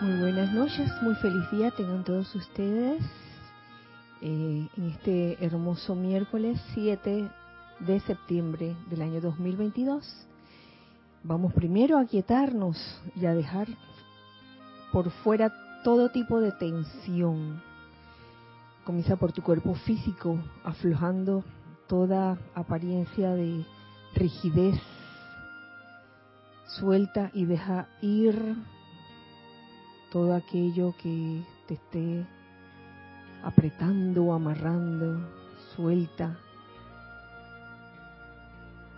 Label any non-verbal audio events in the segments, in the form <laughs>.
Muy buenas noches, muy feliz día tengan todos ustedes eh, en este hermoso miércoles 7 de septiembre del año 2022. Vamos primero a quietarnos y a dejar por fuera todo tipo de tensión. Comienza por tu cuerpo físico, aflojando toda apariencia de rigidez. Suelta y deja ir todo aquello que te esté apretando o amarrando, suelta.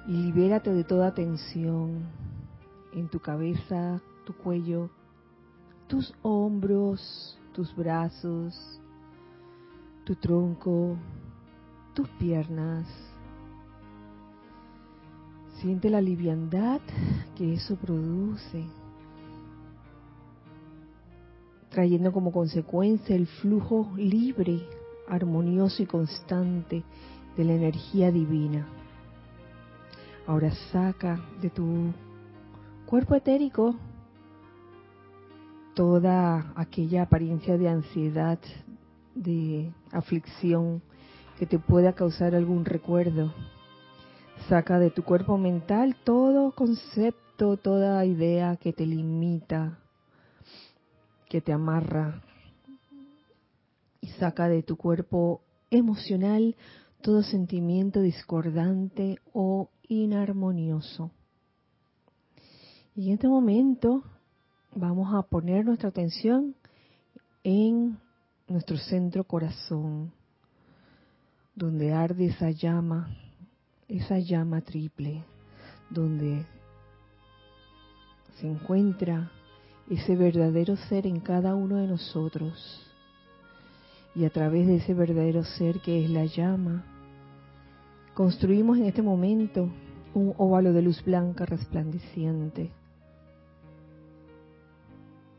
Y libérate de toda tensión en tu cabeza, tu cuello, tus hombros, tus brazos, tu tronco, tus piernas. Siente la liviandad que eso produce trayendo como consecuencia el flujo libre, armonioso y constante de la energía divina. Ahora saca de tu cuerpo etérico toda aquella apariencia de ansiedad, de aflicción que te pueda causar algún recuerdo. Saca de tu cuerpo mental todo concepto, toda idea que te limita, que te amarra y saca de tu cuerpo emocional todo sentimiento discordante o inarmonioso. Y en este momento vamos a poner nuestra atención en nuestro centro corazón, donde arde esa llama, esa llama triple, donde se encuentra ese verdadero ser en cada uno de nosotros. Y a través de ese verdadero ser que es la llama, construimos en este momento un óvalo de luz blanca resplandeciente,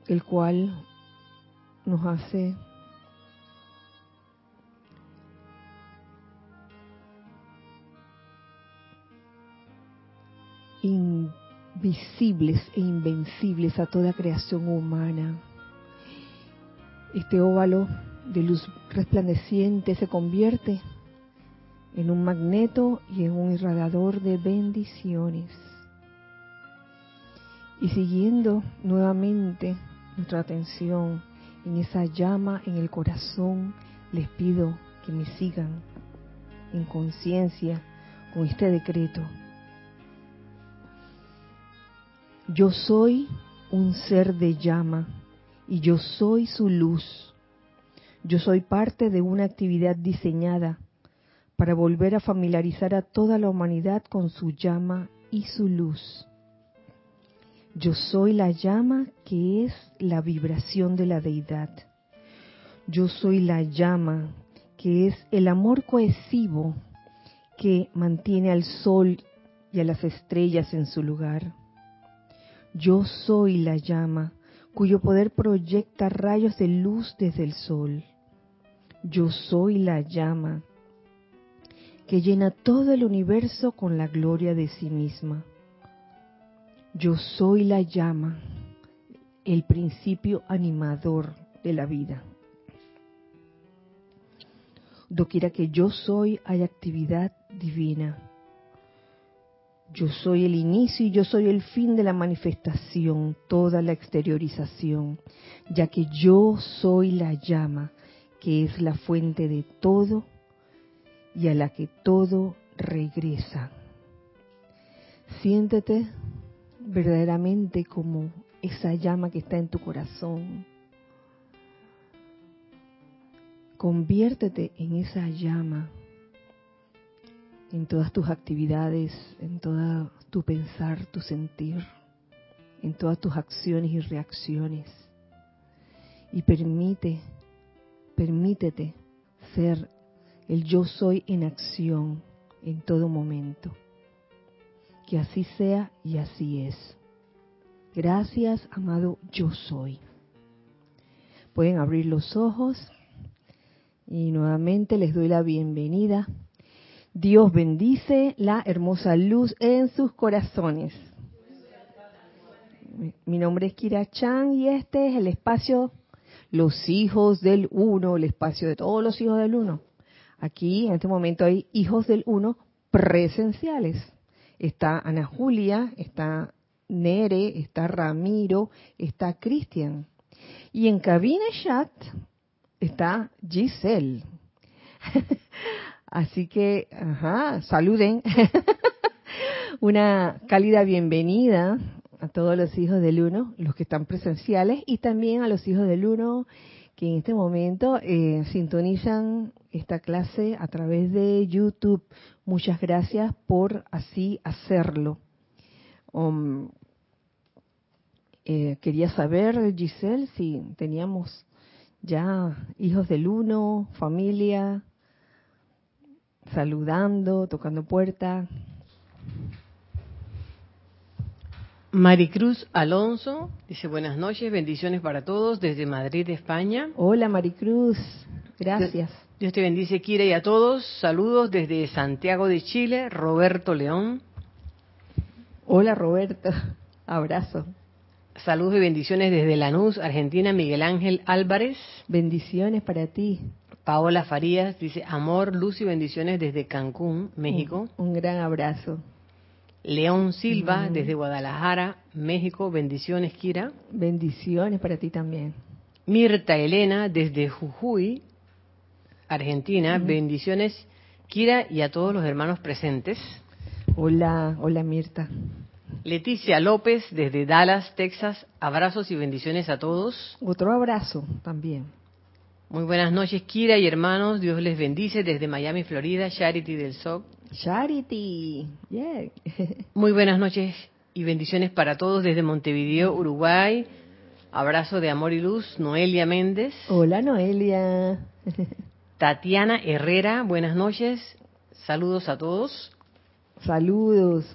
el cual nos hace visibles e invencibles a toda creación humana. Este óvalo de luz resplandeciente se convierte en un magneto y en un irradiador de bendiciones. Y siguiendo nuevamente nuestra atención en esa llama en el corazón, les pido que me sigan en conciencia con este decreto yo soy un ser de llama y yo soy su luz. Yo soy parte de una actividad diseñada para volver a familiarizar a toda la humanidad con su llama y su luz. Yo soy la llama que es la vibración de la deidad. Yo soy la llama que es el amor cohesivo que mantiene al sol y a las estrellas en su lugar. Yo soy la llama cuyo poder proyecta rayos de luz desde el sol. Yo soy la llama que llena todo el universo con la gloria de sí misma. Yo soy la llama, el principio animador de la vida. Doquiera que yo soy hay actividad divina yo soy el inicio y yo soy el fin de la manifestación, toda la exteriorización, ya que yo soy la llama, que es la fuente de todo y a la que todo regresa. Siéntete verdaderamente como esa llama que está en tu corazón. Conviértete en esa llama en todas tus actividades, en todo tu pensar, tu sentir, en todas tus acciones y reacciones. Y permite, permítete ser el yo soy en acción en todo momento. Que así sea y así es. Gracias, amado yo soy. Pueden abrir los ojos y nuevamente les doy la bienvenida Dios bendice la hermosa luz en sus corazones. Mi nombre es Kira Chan y este es el espacio Los Hijos del Uno, el espacio de todos los hijos del Uno. Aquí en este momento hay hijos del Uno presenciales. Está Ana Julia, está Nere, está Ramiro, está Cristian. Y en cabina chat está Giselle. <laughs> Así que, ajá, saluden. <laughs> Una cálida bienvenida a todos los hijos del uno, los que están presenciales, y también a los hijos del uno que en este momento eh, sintonizan esta clase a través de YouTube. Muchas gracias por así hacerlo. Um, eh, quería saber, Giselle, si teníamos ya hijos del uno, familia, saludando, tocando puerta. Maricruz Alonso dice buenas noches, bendiciones para todos desde Madrid, España. Hola Maricruz, gracias. Dios te bendice, Kira, y a todos. Saludos desde Santiago de Chile, Roberto León. Hola Roberto, abrazo. Saludos y bendiciones desde Lanús, Argentina, Miguel Ángel Álvarez. Bendiciones para ti. Paola Farías dice amor, luz y bendiciones desde Cancún, México. Un, un gran abrazo. León Silva, desde Guadalajara, México. Bendiciones, Kira. Bendiciones para ti también. Mirta Elena, desde Jujuy, Argentina. Bendiciones, Kira, y a todos los hermanos presentes. Hola, hola Mirta. Leticia López, desde Dallas, Texas. Abrazos y bendiciones a todos. Otro abrazo también. Muy buenas noches, Kira y hermanos. Dios les bendice desde Miami, Florida. Charity del SOC. Charity. Yeah. <laughs> Muy buenas noches y bendiciones para todos desde Montevideo, Uruguay. Abrazo de amor y luz, Noelia Méndez. Hola, Noelia. <laughs> Tatiana Herrera, buenas noches. Saludos a todos. Saludos.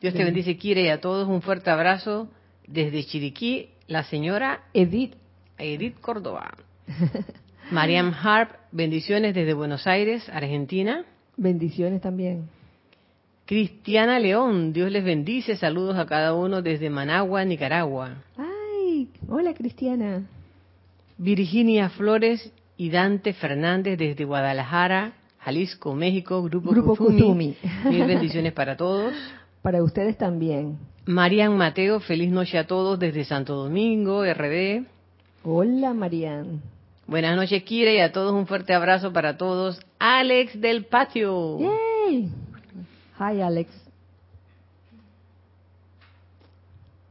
Dios te bendice, Kira, y a todos un fuerte abrazo desde Chiriquí, la señora Edith. Edith Córdoba. <laughs> Mariam Harp, bendiciones desde Buenos Aires, Argentina. Bendiciones también. Cristiana León, Dios les bendice, saludos a cada uno desde Managua, Nicaragua. Ay, hola Cristiana. Virginia Flores y Dante Fernández desde Guadalajara, Jalisco, México, Grupo, Grupo Kuzumi. Mil bendiciones para todos. <laughs> Para ustedes también. Marian Mateo, feliz noche a todos desde Santo Domingo, RD. Hola Marian. Buenas noches, Kira, y a todos un fuerte abrazo para todos. Alex del Patio. Yay. Hi, Alex.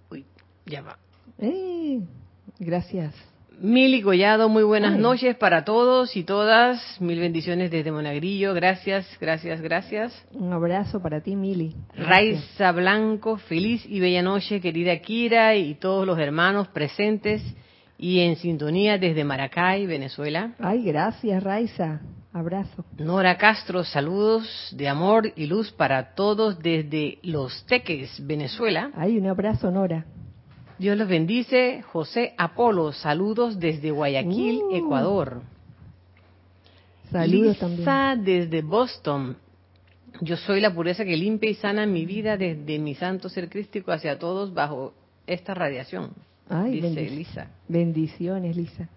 Uy, ya va. Hey, gracias. Mili Collado, muy buenas Ay. noches para todos y todas. Mil bendiciones desde Monagrillo. Gracias, gracias, gracias. Un abrazo para ti, Mili. Raiza Blanco, feliz y bella noche, querida Kira y todos los hermanos presentes y en sintonía desde Maracay, Venezuela. Ay, gracias, Raiza. Abrazo. Nora Castro, saludos de amor y luz para todos desde Los Teques, Venezuela. Ay, un abrazo, Nora. Dios los bendice. José Apolo, saludos desde Guayaquil, Uh. Ecuador. Saludos Lisa también. desde Boston. Yo soy la pureza que limpia y sana mi vida desde mi santo ser crístico hacia todos bajo esta radiación. Ay, dice bendic- Lisa. bendiciones, Lisa.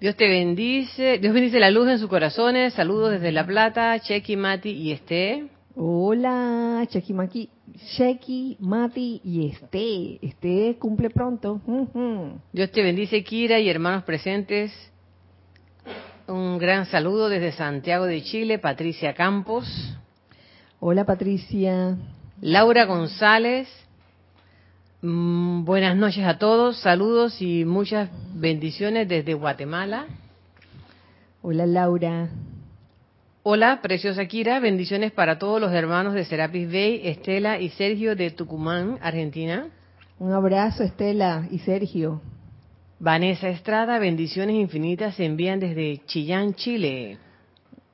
Dios te bendice. Dios bendice la luz en sus corazones. Saludos desde La Plata, Chequi, Mati y Esté. Hola, Chequi Maki, Chequi, Mati y Este. Este cumple pronto. Dios te bendice, Kira y hermanos presentes. Un gran saludo desde Santiago de Chile, Patricia Campos, Hola, Patricia. Laura González. Mm, buenas noches a todos, saludos y muchas bendiciones desde Guatemala. Hola, Laura. Hola, preciosa Kira, bendiciones para todos los hermanos de Serapis Bay, Estela y Sergio de Tucumán, Argentina. Un abrazo, Estela y Sergio. Vanessa Estrada, bendiciones infinitas se envían desde Chillán, Chile.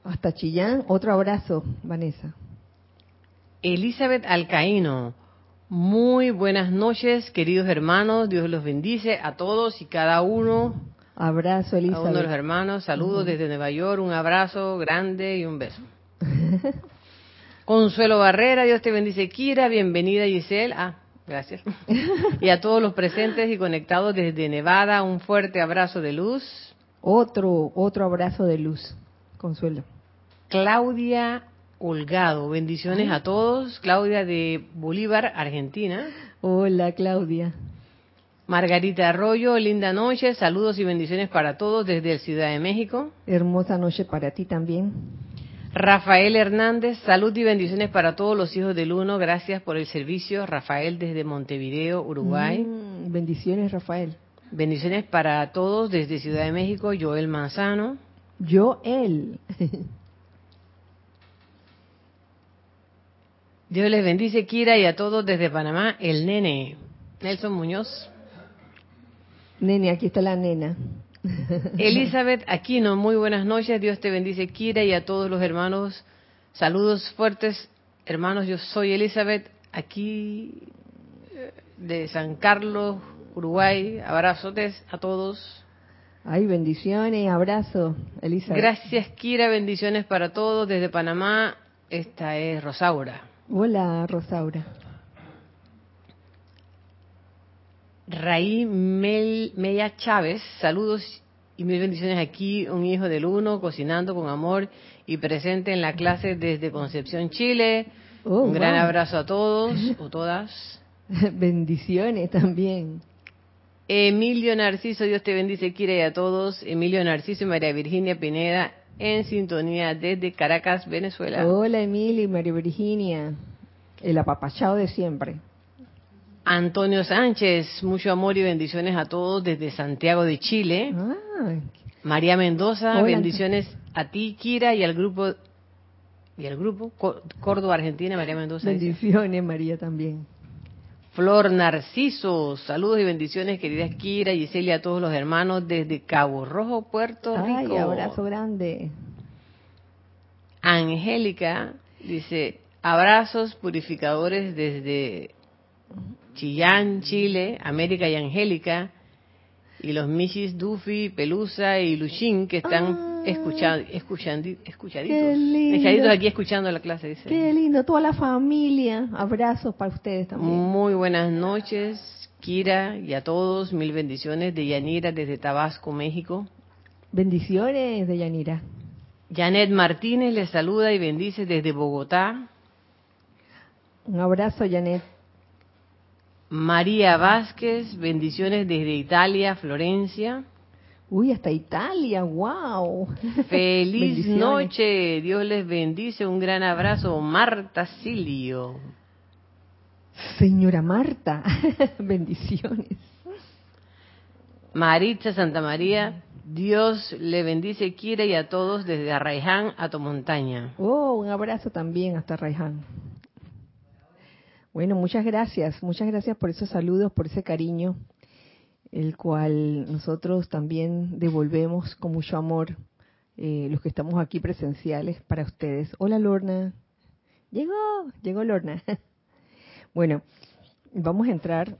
Hasta Chillán, otro abrazo, Vanessa. Elizabeth Alcaíno, muy buenas noches, queridos hermanos, Dios los bendice a todos y cada uno, Abrazo, a uno de los Elizabeth. hermanos, saludos desde Nueva York, un abrazo grande y un beso. <laughs> Consuelo Barrera, Dios te bendice, Kira, bienvenida Giselle. Ah, Gracias. <laughs> Y a todos los presentes y conectados desde Nevada, un fuerte abrazo de luz. Otro, otro abrazo de luz. Consuelo. Claudia Holgado, bendiciones a todos. Claudia de Bolívar, Argentina. Hola, Claudia. Margarita Arroyo, linda noche, saludos y bendiciones para todos desde Ciudad de México. Hermosa noche para ti también. Rafael Hernández, salud y bendiciones para todos los hijos del Uno, gracias por el servicio. Rafael desde Montevideo, Uruguay. Mm, bendiciones, Rafael. Bendiciones para todos desde Ciudad de México, Joel Manzano. Joel. <laughs> Dios les bendice, Kira, y a todos desde Panamá, el nene. Nelson Muñoz. Nene, aquí está la nena. <laughs> Elizabeth Aquino, muy buenas noches. Dios te bendice, Kira, y a todos los hermanos. Saludos fuertes, hermanos. Yo soy Elizabeth, aquí eh, de San Carlos, Uruguay. Abrazotes a todos. Ay, bendiciones, abrazo, Elizabeth. Gracias, Kira. Bendiciones para todos desde Panamá. Esta es Rosaura. Hola, Rosaura. Raí Mel, Mella Chávez, saludos y mil bendiciones aquí, un hijo del uno, cocinando con amor y presente en la clase desde Concepción, Chile. Oh, un gran wow. abrazo a todos <laughs> o todas. bendiciones también. Emilio Narciso, Dios te bendice, quiere a todos. Emilio Narciso y María Virginia Pineda en sintonía desde Caracas, Venezuela. Hola, Emily y María Virginia. El apapachado de siempre. Antonio Sánchez, mucho amor y bendiciones a todos desde Santiago de Chile. Ah, María Mendoza, Hola. bendiciones a ti, Kira, y al grupo, y al grupo Có- Córdoba, Argentina, María Mendoza. dice. bendiciones, María también. Flor Narciso, saludos y bendiciones, queridas Kira, Gisela y a todos los hermanos desde Cabo Rojo, Puerto Ay, Rico. abrazo grande. Angélica dice, abrazos purificadores desde Chillán, Chile, América y Angélica, y los Michis, Duffy, Pelusa y Luchín que están Escuchando, escuchandi- escuchaditos. Qué lindo. Escuchaditos aquí escuchando la clase, dice. Qué lindo, toda la familia. Abrazos para ustedes también. Muy buenas noches, Kira, y a todos, mil bendiciones de Yanira desde Tabasco, México. Bendiciones de Yanira. Janet Martínez les saluda y bendice desde Bogotá. Un abrazo, Janet. María Vázquez, bendiciones desde Italia, Florencia. Uy, hasta Italia, wow. <laughs> Feliz noche, Dios les bendice, un gran abrazo. Marta Silio. Señora Marta, <laughs> bendiciones. Maritza Santa María, Dios le bendice, Kira y a todos desde Arraiján a Tomontaña. Oh, un abrazo también hasta Raiján. Bueno, muchas gracias, muchas gracias por esos saludos, por ese cariño, el cual nosotros también devolvemos con mucho amor, eh, los que estamos aquí presenciales para ustedes. Hola Lorna, llegó, llegó Lorna. <laughs> Bueno, vamos a entrar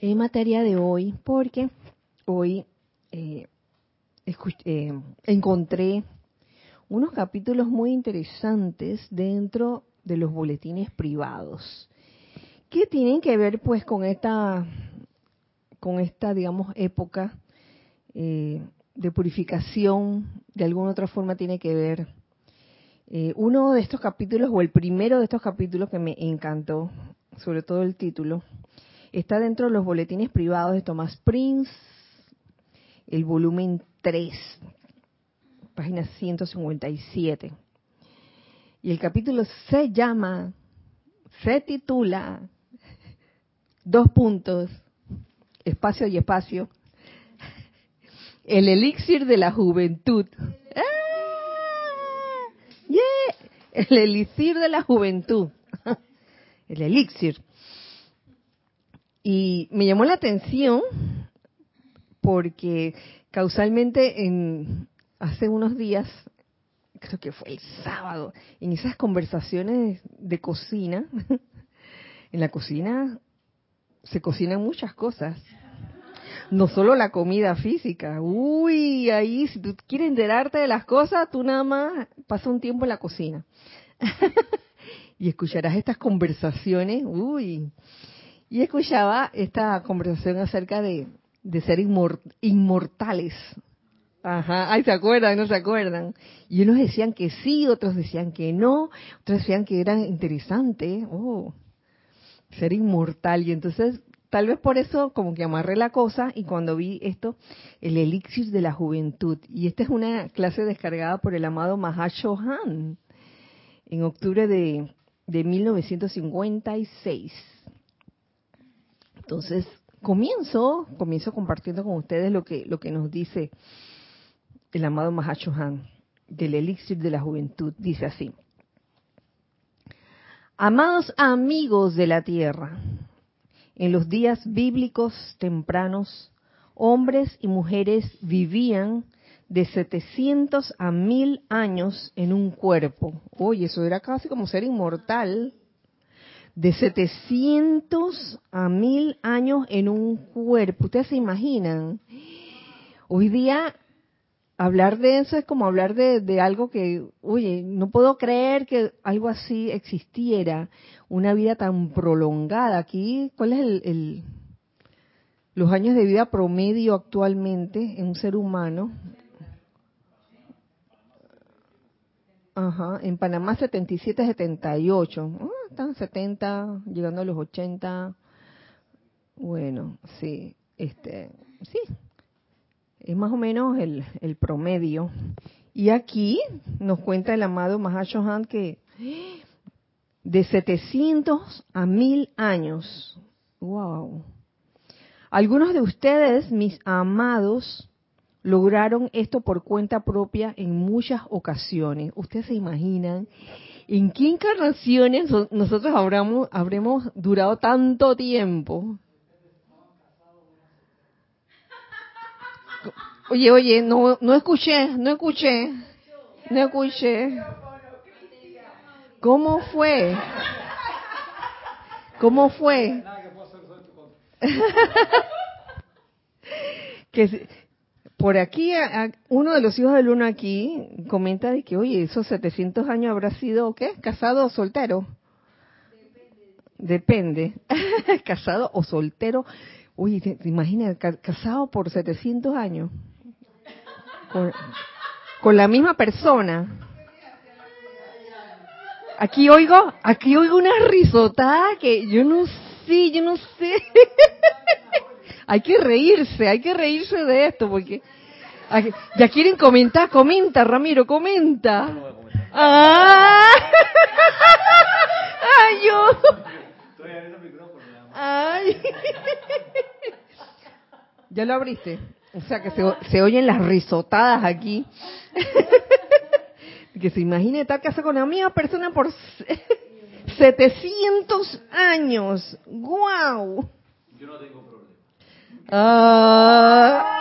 en materia de hoy, porque hoy eh, eh, encontré unos capítulos muy interesantes dentro de los boletines privados que tienen que ver pues con esta con esta digamos época eh, de purificación de alguna otra forma tiene que ver Eh, uno de estos capítulos o el primero de estos capítulos que me encantó sobre todo el título está dentro de los boletines privados de Thomas Prince el volumen 3 página 157. Y el capítulo se llama, se titula, dos puntos, espacio y espacio, el elixir de la juventud. ¡Ah! El elixir de la juventud. El elixir. Y me llamó la atención porque causalmente en hace unos días, creo que fue el sábado, en esas conversaciones de cocina, en la cocina se cocinan muchas cosas. No solo la comida física. Uy, ahí si tú quieres enterarte de las cosas, tú nada más pasa un tiempo en la cocina. <laughs> y escucharás estas conversaciones, uy, y escuchaba esta conversación acerca de, de ser inmortales. Ajá, ay, ¿se acuerdan? ¿No se acuerdan? Y unos decían que sí, otros decían que no, otros decían que era interesante, oh, ser inmortal. Y entonces, tal vez por eso como que amarré la cosa y cuando vi esto, el elixir de la juventud. Y esta es una clase descargada por el amado Mahashohan en octubre de, de 1956. Entonces, comienzo, comienzo compartiendo con ustedes lo que, lo que nos dice el amado Mahashohan del elixir de la juventud. Dice así. Amados amigos de la tierra, en los días bíblicos tempranos, hombres y mujeres vivían de 700 a 1000 años en un cuerpo. Oye, eso era casi como ser inmortal de 700 a 1000 años en un cuerpo. ¿Ustedes se imaginan? Hoy día hablar de eso es como hablar de, algo que, oye, no puedo creer que algo así existiera, una vida tan prolongada. Aquí, ¿cuál es el, los años de vida promedio actualmente en un ser humano? Ajá, en Panamá 77, 78. Ah, están 70, llegando a los 80. Bueno, sí, este, sí, es más o menos el, el promedio. Y aquí nos cuenta el amado Mahashohan que de 700 a 1000 años. Wow. Algunos de ustedes, mis amados, lograron esto por cuenta propia en muchas ocasiones. Ustedes se imaginan en qué encarnaciones nosotros habremos, habremos durado tanto tiempo. Oye, oye, no, no escuché, no escuché, no escuché. ¿Cómo fue? ¿Cómo fue? <laughs> que por aquí, uno de los hijos del uno aquí comenta de que, oye, esos 700 años habrá sido, ¿qué? ¿Casado o soltero? Depende. <laughs> ¿Casado o soltero? Oye, ¿te, imaginas? ¿Casado por 700 años? Con, con la misma persona. Aquí oigo, aquí oigo una risotada que yo no sé, yo no sé. <laughs> hay que reírse, hay que reírse de esto porque ya quieren comentar, comenta Ramiro, comenta. Ah. <laughs> Ay, yo. Ay. <laughs> Ya lo abriste. O sea que se, se oyen las risotadas aquí. <laughs> que se imagine estar casado con la misma persona por <laughs> 700 años. ¡Guau! Yo no tengo Ah.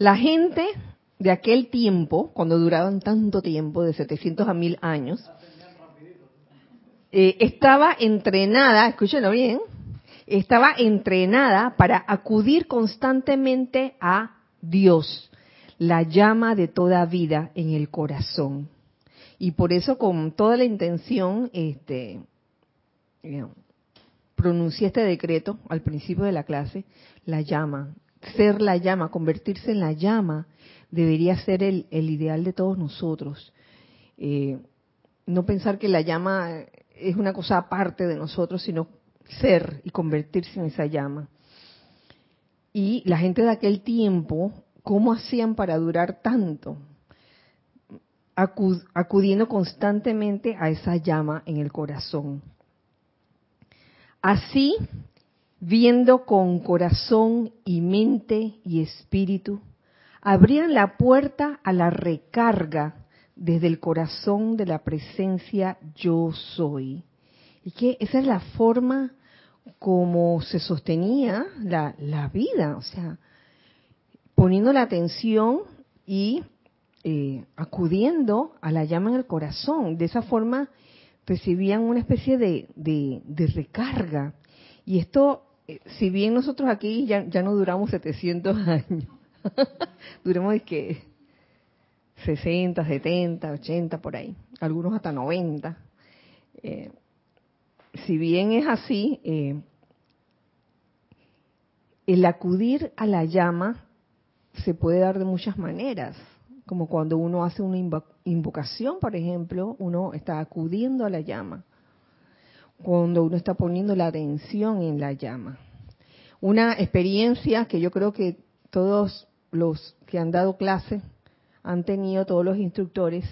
La gente de aquel tiempo, cuando duraban tanto tiempo, de 700 a 1000 años, eh, estaba entrenada, escúchenlo bien, estaba entrenada para acudir constantemente a Dios, la llama de toda vida en el corazón. Y por eso con toda la intención, este, eh, pronuncié este decreto al principio de la clase, la llama, ser la llama, convertirse en la llama, debería ser el, ideal de todos nosotros. Eh, no pensar que la llama es una cosa aparte de nosotros, sino ser y convertirse en esa llama. Y la gente de aquel tiempo, ¿cómo hacían para durar tanto? acudiendo constantemente a esa llama en el corazón. Así, viendo con corazón y mente y espíritu, abrían la puerta a la recarga desde el corazón de la presencia yo soy. Y que esa es la forma como se sostenía la, la vida, o sea, poniendo la atención y eh, acudiendo a la llama en el corazón. De esa forma recibían una especie de, de, recarga. Y esto, si bien nosotros aquí ya, ya no duramos 700 <laughs> años, <laughs> duramos que 60, 70, 80 por ahí, algunos hasta 90. Eh, si bien es así, eh, el acudir a la llama se puede dar de muchas maneras, como cuando uno hace una invocación, por ejemplo, uno está acudiendo a la llama, cuando uno está poniendo la atención en la llama. Una experiencia que yo creo que todos los que han dado clase han tenido, todos los instructores,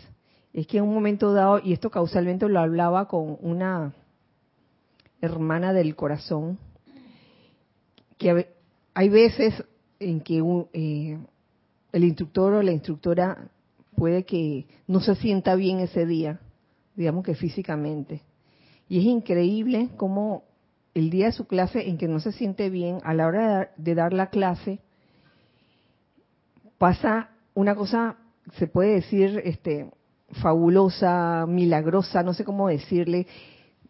es que en un momento dado, y esto causalmente lo hablaba con una hermana del corazón, que hay veces en que eh, el instructor o la instructora puede que no se sienta bien ese día, digamos que físicamente. Y es increíble cómo el día de su clase en que no se siente bien, a la hora de dar la clase, pasa una cosa, se puede decir, este, fabulosa, milagrosa, no sé cómo decirle,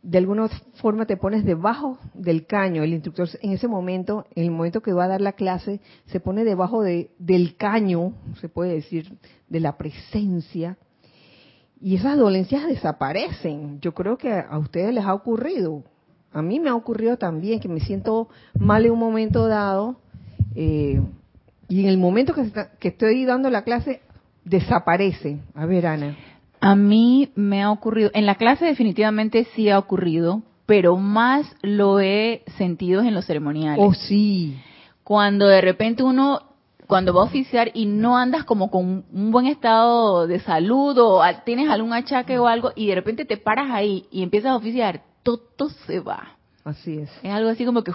de alguna forma te pones debajo del caño. El instructor en ese momento, en el momento que va a dar la clase, se pone debajo de, del caño, se puede decir, de la presencia. Y esas dolencias desaparecen. Yo creo que a ustedes les ha ocurrido. A mí me ha ocurrido también que me siento mal en un momento dado. Eh, y en el momento que, que estoy dando la clase, desaparece. A ver, Ana. A mí me ha ocurrido, en la clase definitivamente sí ha ocurrido, pero más lo he sentido en los ceremoniales. Oh, sí. Cuando de repente uno, cuando va a oficiar y no andas como con un buen estado de salud o tienes algún achaque o algo y de repente te paras ahí y empiezas a oficiar, todo se va. Así es. Es algo así como que...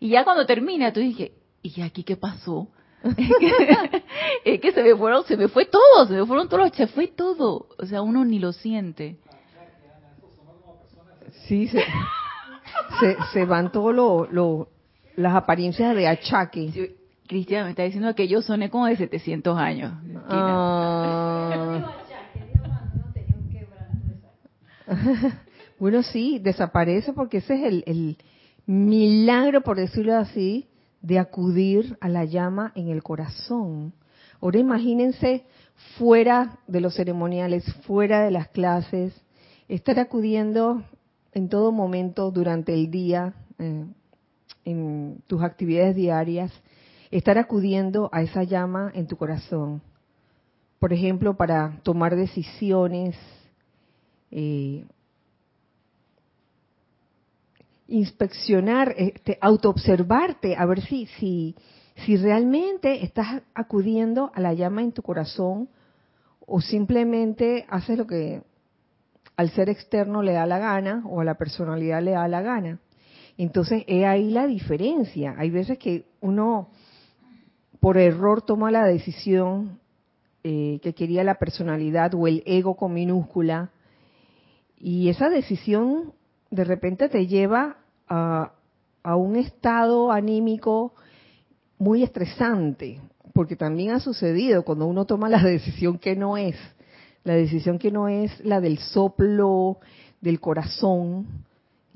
y ya cuando termina, tú dices, ¿y aquí qué pasó? <laughs> es, que, se me fueron, se me fue todo, se me fueron todos, se fue todo. O sea, uno ni lo siente. Sí, se, se, van todos lo, las apariencias de achaque. Cristian me está diciendo que yo soné como de 700 años. Ah. <laughs> bueno, sí, desaparece porque ese es el, el milagro, por decirlo así, de acudir a la llama en el corazón. Ahora imagínense fuera de los ceremoniales, fuera de las clases, estar acudiendo en todo momento durante el día, eh, en tus actividades diarias, estar acudiendo a esa llama en tu corazón. Por ejemplo, para tomar decisiones, eh, inspeccionar, este, autoobservarte, a ver si, si, si realmente estás acudiendo a la llama en tu corazón o simplemente haces lo que al ser externo le da la gana o a la personalidad le da la gana. Entonces, es ahí la diferencia. Hay veces que uno por error toma la decisión eh, que quería la personalidad o el ego con minúscula y esa decisión de repente te lleva a, un estado anímico muy estresante, porque también ha sucedido cuando uno toma la <laughs> decisión que no es, la decisión que no es la del soplo del corazón,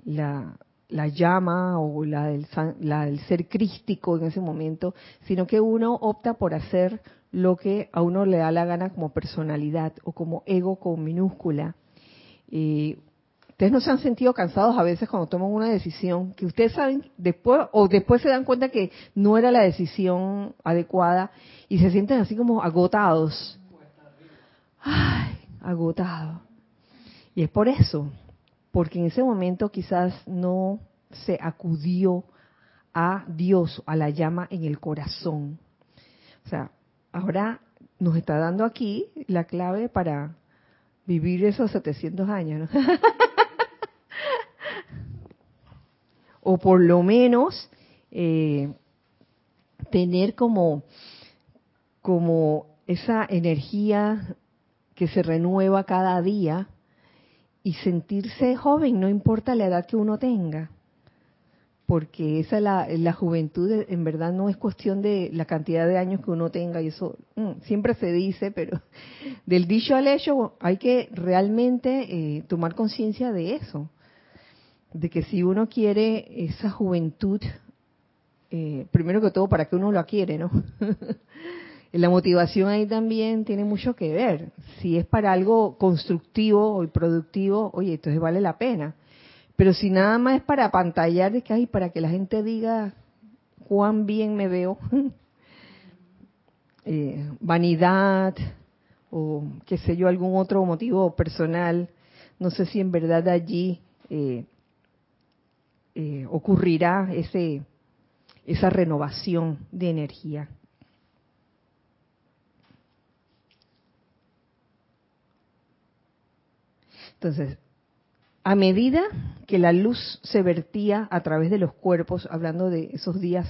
la, la llama o la del, la del ser crístico en ese momento, sino que uno opta por hacer lo que a uno le da la gana como personalidad o como ego con minúscula. Eh, Ustedes no se han sentido cansados a veces cuando toman una decisión que ustedes saben después o después se dan cuenta que no era la decisión adecuada y se sienten así como agotados. Ay, agotados. Y es por eso, porque en ese momento quizás no se acudió a Dios, a la llama en el corazón. O sea, ahora nos está dando aquí la clave para vivir esos 700 años, ¿no? <laughs> o por lo menos eh, tener como, como esa energía que se renueva cada día y sentirse joven, no importa la edad que uno tenga. porque esa la, la juventud en verdad no es cuestión de la cantidad de años que uno tenga y eso mm, siempre se dice, pero <laughs> del dicho al hecho hay que realmente eh, tomar conciencia de eso, de que si uno quiere esa juventud, eh, primero que todo, ¿para qué uno la quiere, no? <laughs> la motivación ahí también tiene mucho que ver. Si es para algo constructivo y productivo, oye, entonces vale la pena. Pero si nada más es para pantallar, de que hay para que la gente diga cuán bien me veo, <laughs> eh, vanidad o qué sé yo, algún otro motivo personal, no sé si en verdad allí eh, eh, ocurrirá ese esa renovación de energía. Entonces, a medida que la luz se vertía a través de los cuerpos, hablando de esos días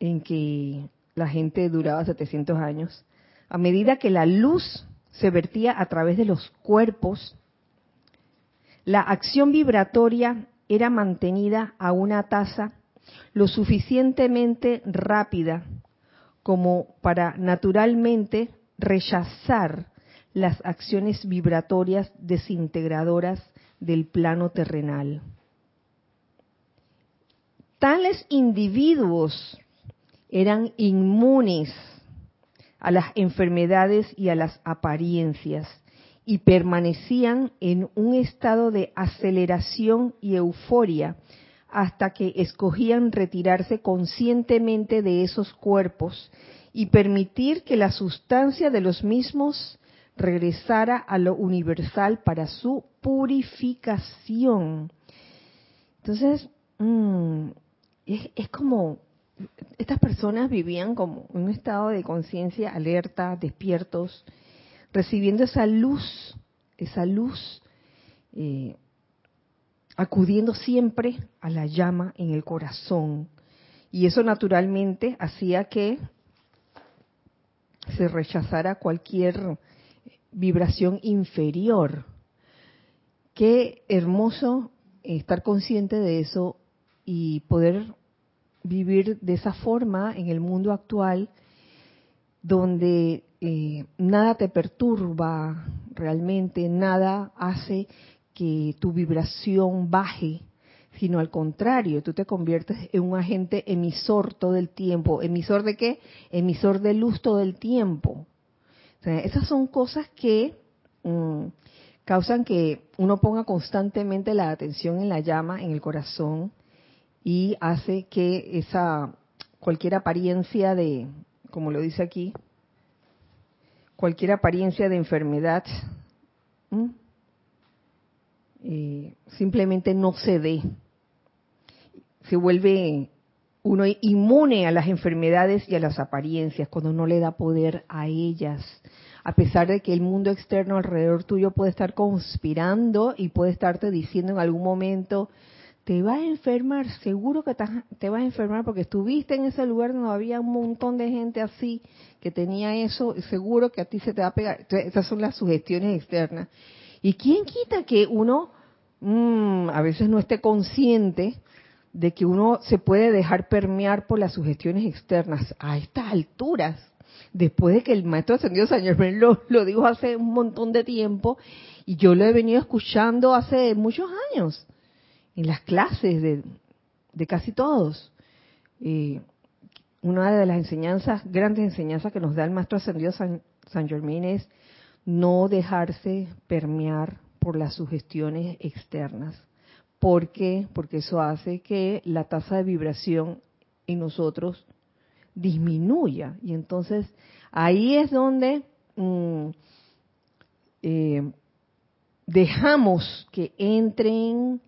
en que la gente duraba 700 años, a medida que la luz se vertía a través de los cuerpos, la acción vibratoria era mantenida a una tasa lo suficientemente rápida como para naturalmente rechazar las acciones vibratorias desintegradoras del plano terrenal. Tales individuos eran inmunes a las enfermedades y a las apariencias y permanecían en un estado de aceleración y euforia hasta que escogían retirarse conscientemente de esos cuerpos y permitir que la sustancia de los mismos regresara a lo universal para su purificación. Entonces, mm, es, como, estas personas vivían como en un estado de conciencia alerta, despiertos, recibiendo esa luz, esa luz, eh, acudiendo siempre a la llama en el corazón. Y eso naturalmente hacía que se rechazara cualquier vibración inferior. Qué hermoso estar consciente de eso y poder vivir de esa forma en el mundo actual donde eh, nada te perturba realmente, nada hace que tu vibración baje, sino al contrario, tú te conviertes en un agente emisor todo el tiempo. ¿Emisor de qué? Emisor de luz todo el tiempo esas son cosas que mm, causan que uno ponga constantemente la atención en la llama, en el corazón, y hace que esa cualquier apariencia de, como lo dice aquí, cualquier apariencia de enfermedad, eh, simplemente no se dé. Se vuelve uno inmune a las enfermedades y a las apariencias cuando no le da poder a ellas. A pesar de que el mundo externo alrededor tuyo puede estar conspirando y puede estarte diciendo en algún momento, te vas a enfermar, seguro que te vas a enfermar porque estuviste en ese lugar donde había un montón de gente así que tenía eso, seguro que a ti se te va a pegar. esas son las sugestiones externas. ¿Y quién quita que uno mm, a veces no esté consciente de que uno se puede dejar permear por las sugestiones externas a estas alturas, después de que el maestro ascendido San Germán lo, lo dijo hace un montón de tiempo, y yo lo he venido escuchando hace muchos años, en las clases de, de casi todos. una de las enseñanzas, grandes enseñanzas que nos da el maestro ascendido San, San Germán es no dejarse permear por las sugestiones externas ¿Por qué? Porque eso hace que la tasa de vibración en nosotros disminuya. Y entonces ahí es donde mm, eh, dejamos que entren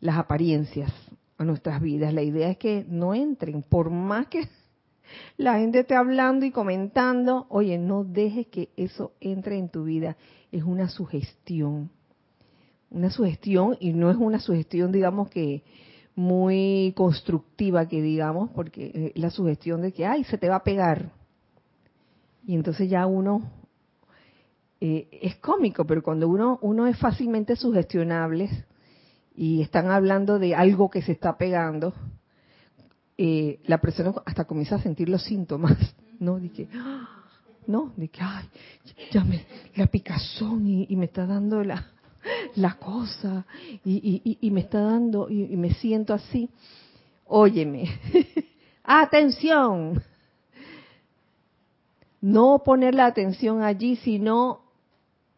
las apariencias a nuestras vidas. La idea es que no entren, por más que <laughs> la gente esté hablando y comentando, oye, no dejes que eso entre en tu vida. Es una sugestión una sugestión y no es una sugestión, digamos que muy constructiva que digamos, porque eh, la sugestión de que, ay, se te va a pegar. Y entonces ya uno, eh, es cómico, pero cuando uno, uno es fácilmente sugestionable y están hablando de algo que se está pegando, eh, la persona hasta comienza a sentir los síntomas, ¿no? De que, ¿no? De que, ay, ya me, la picazón y, me está dando la, la cosa y, y, me está dando y, me siento así. Óyeme, <laughs> atención. No poner la atención allí, sino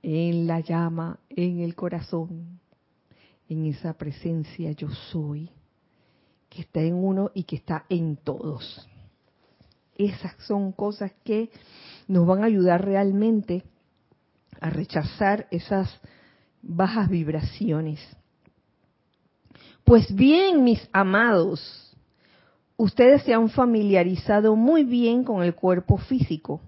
en la llama, en el corazón, en esa presencia yo soy que está en uno y que está en todos. Esas son cosas que nos van a ayudar realmente a rechazar esas bajas vibraciones. Pues bien, mis amados, ustedes se han familiarizado muy bien con el cuerpo físico,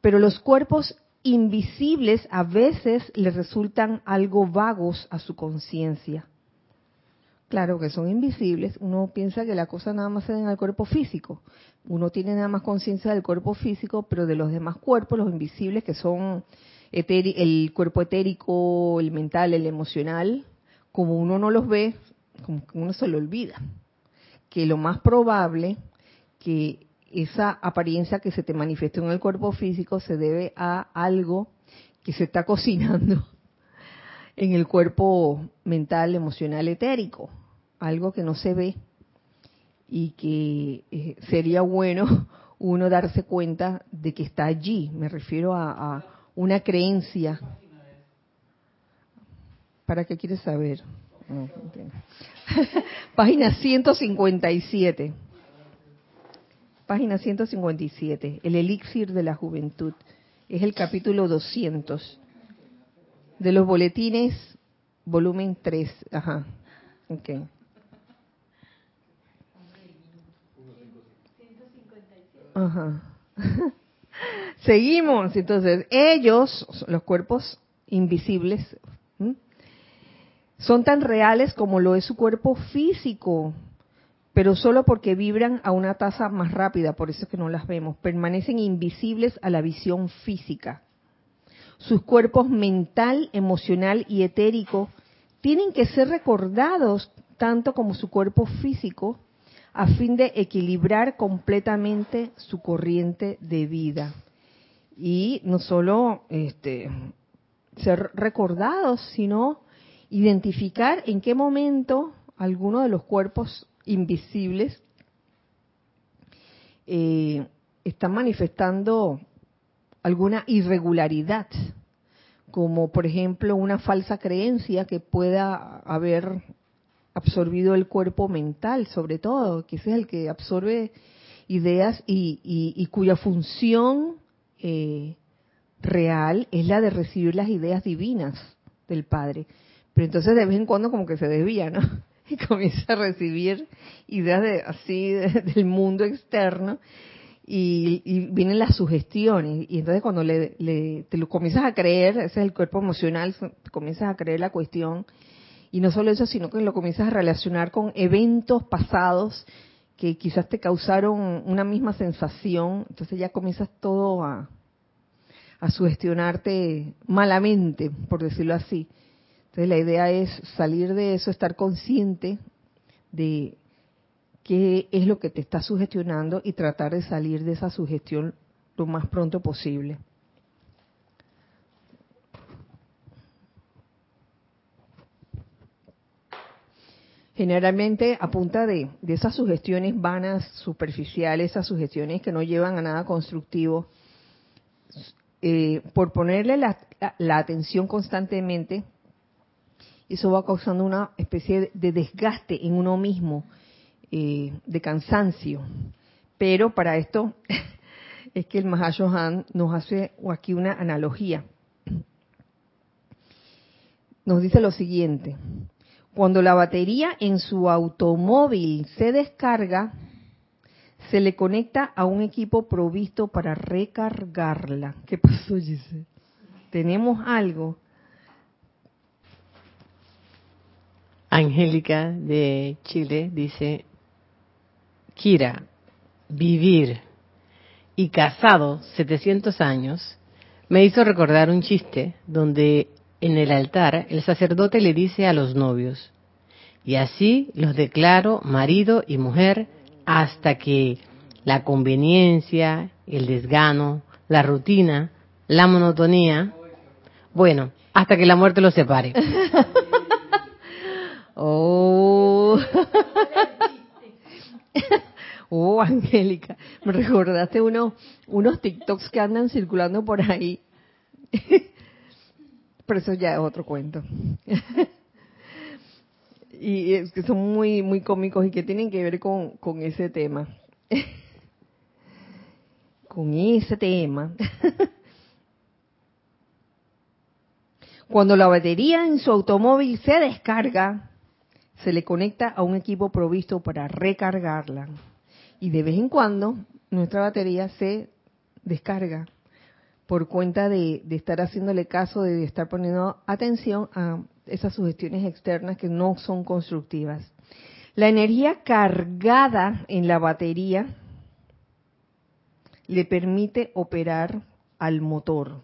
pero los cuerpos invisibles a veces les resultan algo vagos a su conciencia. Claro que son invisibles. Uno piensa que la cosa nada más se da en el cuerpo físico. Uno tiene nada más conciencia del cuerpo físico, pero de los demás cuerpos, los invisibles, que son el cuerpo etérico, el mental, el emocional, como uno no los ve, como que uno se lo olvida. Que lo más probable que esa apariencia que se te manifiesta en el cuerpo físico se debe a algo que se está cocinando <laughs> en el cuerpo mental, emocional, etérico algo que no se ve y que eh, sería bueno <laughs> uno darse cuenta de que está allí. Me refiero a, una creencia. ¿Para qué quieres saber? <laughs> Página 157. Página 157. El elixir de la juventud. Es el capítulo 200 de los boletines, volumen 3. Ajá. Okay. Ajá. <laughs> <laughs> Seguimos, entonces, ellos, los cuerpos invisibles, son tan reales como lo es su cuerpo físico, pero solo porque vibran a una tasa más rápida, por eso es que no las vemos, permanecen invisibles a la visión física. Sus cuerpos mental, emocional y etérico tienen que ser recordados tanto como su cuerpo físico a fin de equilibrar completamente su corriente de vida. Y no solo este, ser recordados, sino identificar en qué momento alguno de los cuerpos invisibles eh, están manifestando alguna irregularidad, como por ejemplo una falsa creencia que pueda haber absorbido el cuerpo mental, sobre todo, que ese es el que absorbe ideas y, cuya función eh, real es la de recibir las ideas divinas del Padre. Pero entonces de vez en cuando como que se desvía, ¿no? <laughs> Y comienza a recibir ideas de, así del mundo externo y, vienen las sugestiones. Y entonces cuando le, te lo comienzas a creer, ese es el cuerpo emocional, comienzas a creer la cuestión y no solo eso, sino que lo comienzas a relacionar con eventos pasados que quizás te causaron una misma sensación, entonces ya comienzas todo a, a sugestionarte malamente, por decirlo así. Entonces la idea es salir de eso, estar consciente de qué es lo que te está sugestionando y tratar de salir de esa sugestión lo más pronto posible. Generalmente a punta de, esas sugestiones vanas, superficiales, esas sugestiones que no llevan a nada constructivo, eh, por ponerle la, atención constantemente, eso va causando una especie de desgaste en uno mismo, eh, de cansancio. Pero para esto <laughs> es que el Mahashohan nos hace aquí una analogía. Nos dice lo siguiente, cuando la batería en su automóvil se descarga, se le conecta a un equipo provisto para recargarla. ¿Qué pasó, Giselle? Tenemos algo. Angélica de Chile dice, Kira, vivir y casado 700 años me hizo recordar un chiste donde en el altar el sacerdote le dice a los novios, y así los declaro marido y mujer hasta que la conveniencia, el desgano, la rutina, la monotonía, bueno, hasta que la muerte los separe. <laughs> oh. <laughs> oh, Angélica, me recordaste unos, unos TikToks que andan circulando por ahí. <laughs> Pero eso ya es otro cuento. <laughs> y es que son muy, muy cómicos y que tienen que ver con, con ese tema. <laughs> con ese tema. <laughs> Cuando la batería en su automóvil se descarga, se le conecta a un equipo provisto para recargarla. Y de vez en cuando nuestra batería se descarga por cuenta de, estar haciéndole caso, de estar poniendo atención a esas sugestiones externas que no son constructivas. La energía cargada en la batería le permite operar al motor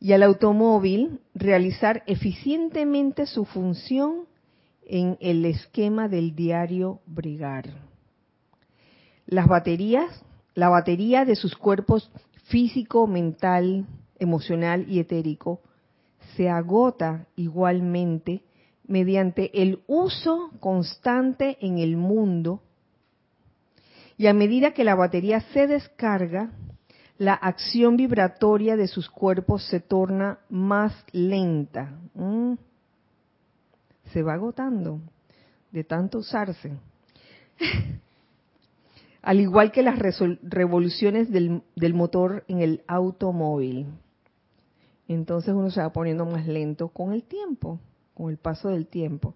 y al automóvil realizar eficientemente su función en el esquema del diario Brigar. Las baterías, la batería de sus cuerpos físico, mental, emocional y etérico se agota igualmente mediante el uso constante en el mundo y a medida que la batería se descarga, la acción vibratoria de sus cuerpos se torna más lenta. Se va agotando de tanto usarse. <laughs> Al igual que las revoluciones del, motor en el automóvil. Entonces uno se va poniendo más lento con el tiempo, con el paso del tiempo.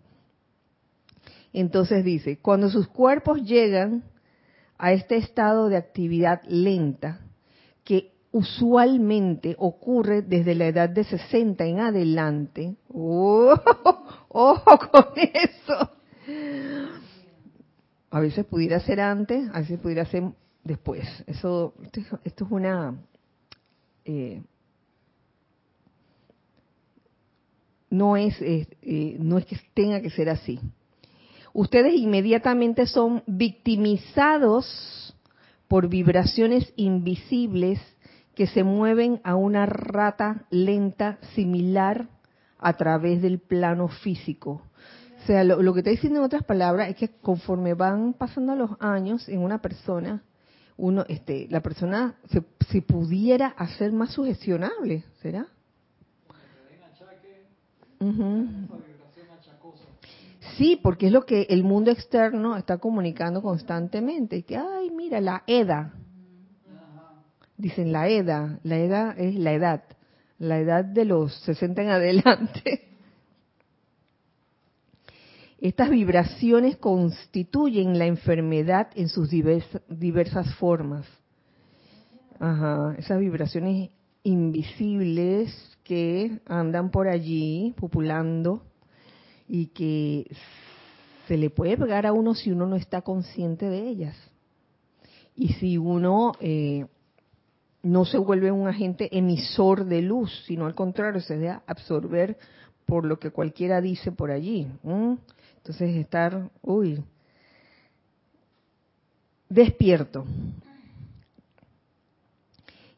Entonces dice, cuando sus cuerpos llegan a este estado de actividad lenta, que usualmente ocurre desde la edad de 60 en adelante. <laughs> ¡Oh! ¡Ojo con eso! A veces pudiera ser antes, a veces pudiera ser después. Eso, esto, es una... Eh, no es, eh, no es que tenga que ser así. Ustedes inmediatamente son victimizados por vibraciones invisibles que se mueven a una rata lenta similar a través del plano físico. O sea, lo, que está diciendo en otras palabras es que conforme van pasando los años en una persona, uno, este, la persona se, pudiera hacer más sugestionable, ¿será? Sí, porque es lo que el mundo externo está comunicando constantemente. Que, ay, mira, la edad. Dicen la edad. La edad es la edad. La edad de los 60 en adelante. Estas vibraciones constituyen la enfermedad en sus diversas formas. Ajá, esas vibraciones invisibles que andan por allí populando y que se le puede pegar a uno si uno no está consciente de ellas. Y si uno eh, no se vuelve un agente emisor de luz, sino al contrario, se deja absorber por lo que cualquiera dice por allí. Entonces estar, uy, despierto.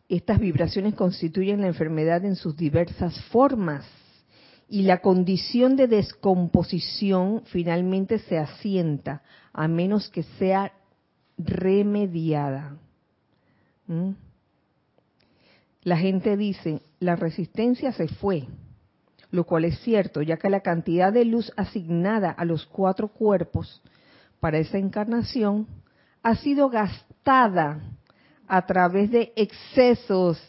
Estas vibraciones constituyen la enfermedad en sus diversas formas y la condición de descomposición finalmente se asienta, a menos que sea remediada. ¿Mm? La gente dice, la resistencia se fue, lo cual es cierto, ya que la cantidad de luz asignada a los cuatro cuerpos para esa encarnación ha sido gastada a través de excesos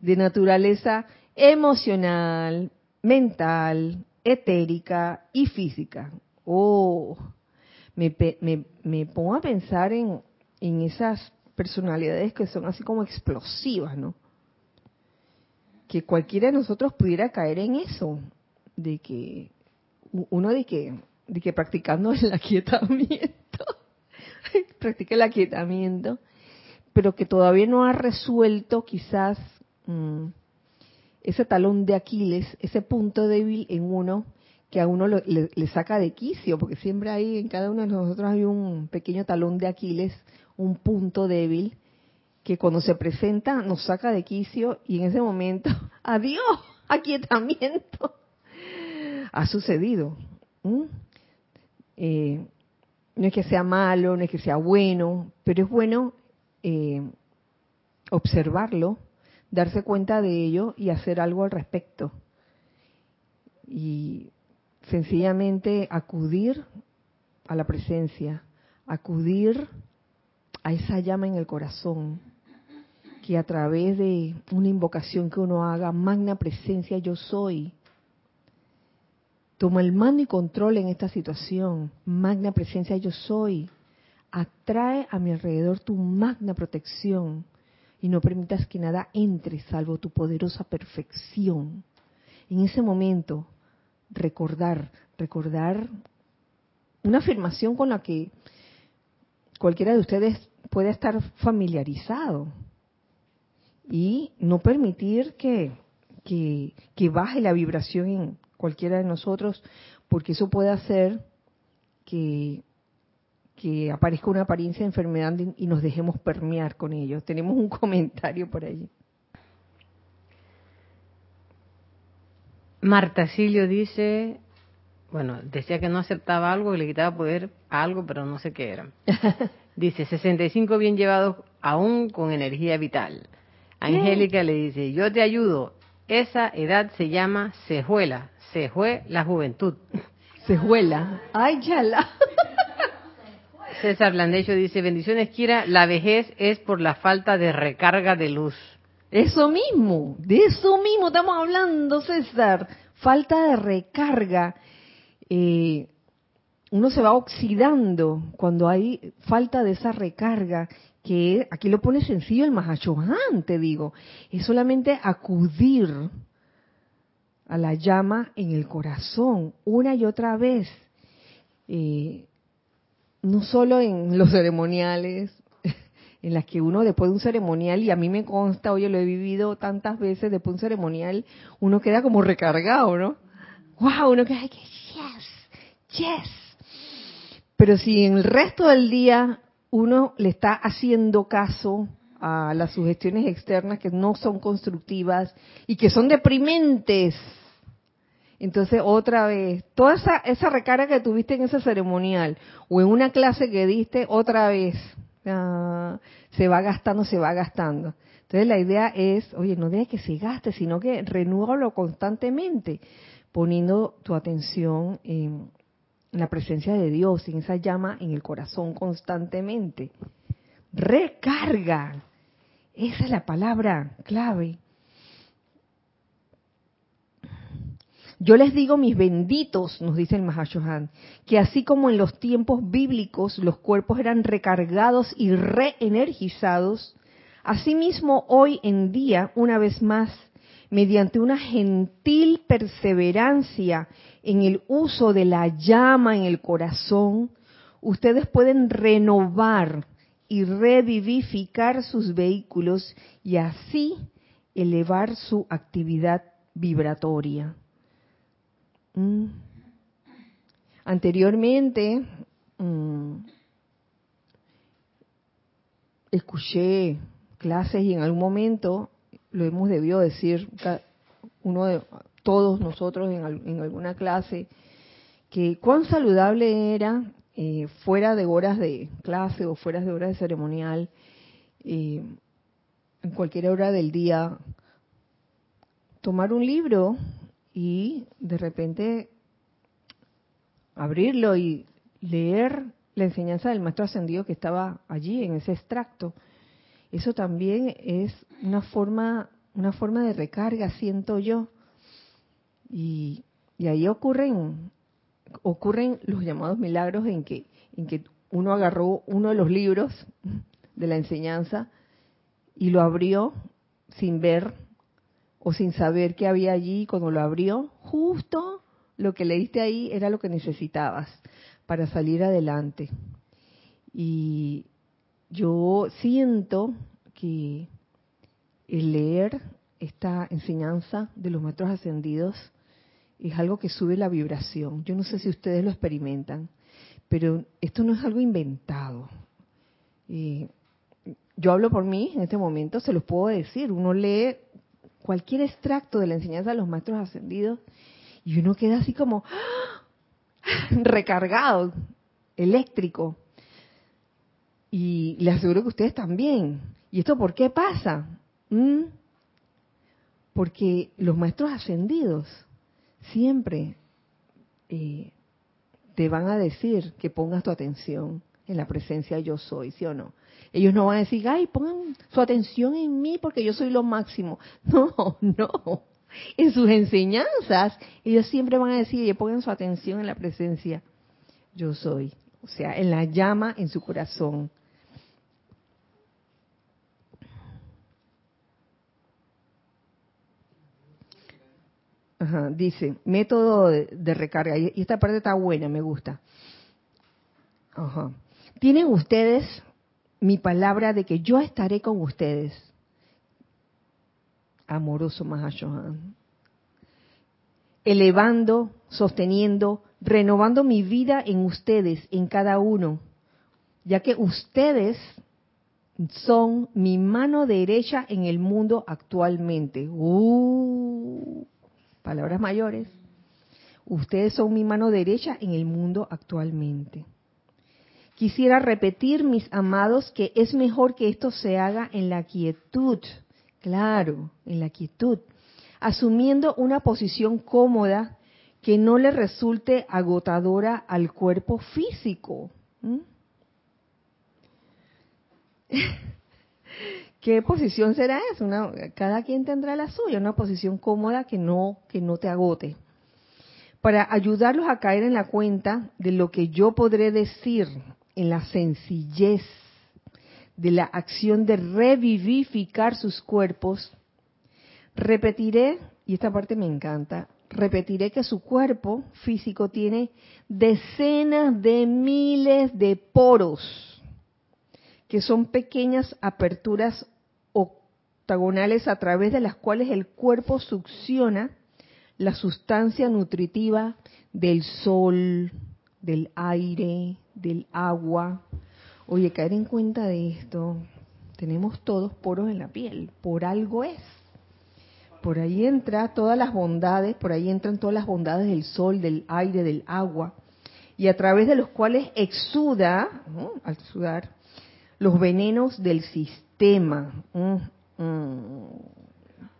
de naturaleza emocional, mental, etérica y física. Oh, me, me, pongo a pensar en, en esas personalidades que son así como explosivas, ¿no? Que cualquiera de nosotros pudiera caer en eso, de que uno de que, de que practicando el aquietamiento, <laughs> practica el aquietamiento, pero que todavía no ha resuelto quizás mm, ese talón de Aquiles, ese punto débil en uno que a uno le, le, saca de quicio, porque siempre hay, en cada uno de nosotros hay un pequeño talón de Aquiles, un punto débil, que cuando se presenta nos saca de quicio y en ese momento, <laughs> adiós, aquietamiento. <laughs> Ha sucedido. Eh, no es que sea malo, no es que sea bueno, pero es bueno eh, observarlo, darse cuenta de ello y hacer algo al respecto. Y sencillamente acudir a la presencia, acudir a esa llama en el corazón, que a través de una invocación que uno haga, magna presencia yo soy, toma el mando y control en esta situación, magna presencia yo soy, atrae a mi alrededor tu magna protección y no permitas que nada entre salvo tu poderosa perfección. En ese momento, recordar, recordar una afirmación con la que cualquiera de ustedes puede estar familiarizado y no permitir que, que, baje la vibración en cualquiera de nosotros, porque eso puede hacer que, que aparezca una apariencia de enfermedad y nos dejemos permear con ello. Tenemos un <laughs> comentario por allí. Marta Silio dice, bueno, decía que no aceptaba algo, que le quitaba poder a algo, pero no sé qué era. <laughs> Dice, 65 bien llevados aún con energía vital. Angélica le dice, yo te ayudo. Esa edad se llama cejuela. Se fue la juventud. <laughs> Cejuela. Ay, la. <laughs> César Blandecho dice, bendiciones Kira, la vejez es por la falta de recarga de luz. Eso mismo, de eso mismo estamos hablando, César. Falta de recarga. Eh, uno se va oxidando cuando hay falta de esa recarga, que aquí lo pone sencillo el Mahachohan, te digo. Es solamente acudir a la llama en el corazón una y otra vez. Eh, no solo en los ceremoniales, <laughs> en las que uno después de un ceremonial, y a mí me consta, oye, lo he vivido tantas veces, después de un ceremonial, uno queda como recargado, ¿no? ¡Wow! Uno queda, yes, yes. Pero si en el resto del día uno le está haciendo caso a las sugestiones externas que no son constructivas y que son deprimentes, entonces otra vez, toda esa, esa recarga que tuviste en ese ceremonial o en una clase que diste, otra vez Ah, se va gastando, se va gastando. Entonces la idea es, oye, no dejes que se gaste, sino que renúvalo constantemente, poniendo tu atención en la presencia de Dios, en esa llama en el corazón constantemente. Recarga. Esa es la palabra clave. Yo les digo mis benditos, nos dice el Mahashohan, que así como en los tiempos bíblicos los cuerpos eran recargados y reenergizados, asimismo hoy en día, una vez más, mediante una gentil perseverancia en el uso de la llama en el corazón, ustedes pueden renovar y revivificar sus vehículos y así elevar su actividad vibratoria. Mm. Anteriormente mm, escuché clases y en algún momento lo hemos debido decir uno de todos nosotros en, alguna clase que cuán saludable era eh, fuera de horas de clase o fuera de horas de ceremonial eh, en cualquier hora del día tomar un libro y de repente abrirlo y leer la enseñanza del maestro ascendido que estaba allí en ese extracto. Eso también es una forma, una forma de recarga, siento yo. Y, ahí ocurren, ocurren los llamados milagros en que, en que uno agarró uno de los libros de la enseñanza y lo abrió sin ver o sin saber qué había allí, cuando lo abrió, justo lo que leíste ahí era lo que necesitabas para salir adelante. Y yo siento que el leer esta enseñanza de los maestros ascendidos es algo que sube la vibración. Yo no sé si ustedes lo experimentan, pero esto no es algo inventado. yo hablo por mí en este momento, se los puedo decir. Uno lee cualquier extracto de la enseñanza de los maestros ascendidos y uno queda así como ¡ah! <laughs> recargado, eléctrico. Y les aseguro que ustedes también. ¿Y esto por qué pasa? ¿Mm? Porque los maestros ascendidos siempre eh, te van a decir que pongas tu atención en la presencia yo soy, ¿sí o no? Ellos no van a decir, ay, pongan su atención en mí porque yo soy lo máximo. <laughs> No, no. En sus enseñanzas, ellos siempre van a decir, pongan su atención en la presencia yo soy. O sea, en la llama en su corazón. Dice, método de, recarga. Y esta parte está buena, me gusta. Tienen ustedes mi palabra de que yo estaré con ustedes. Amoroso Mahashohan. Elevando, sosteniendo, renovando mi vida en ustedes, en cada uno, ya que ustedes son mi mano derecha en el mundo actualmente. Uh, palabras mayores, ustedes son mi mano derecha en el mundo actualmente. Quisiera repetir, mis amados, que es mejor que esto se haga en la quietud, claro, en la quietud, asumiendo una posición cómoda que no le resulte agotadora al cuerpo físico. <laughs> ¿Qué posición será esa? cada quien tendrá la suya, una posición cómoda que no, que no te agote. Para ayudarlos a caer en la cuenta de lo que yo podré decir en la sencillez de la acción de revivificar sus cuerpos, repetiré, y esta parte me encanta, repetiré que su cuerpo físico tiene decenas de miles de poros, que son pequeñas aperturas octagonales a través de las cuales el cuerpo succiona la sustancia nutritiva del sol, del aire, del agua. Oye, caer en cuenta de esto, tenemos todos poros en la piel, por algo es. Por ahí entra todas las bondades, por ahí entran todas las bondades del sol, del aire, del agua, y a través de los cuales exuda, al sudar, los venenos del sistema. Mm.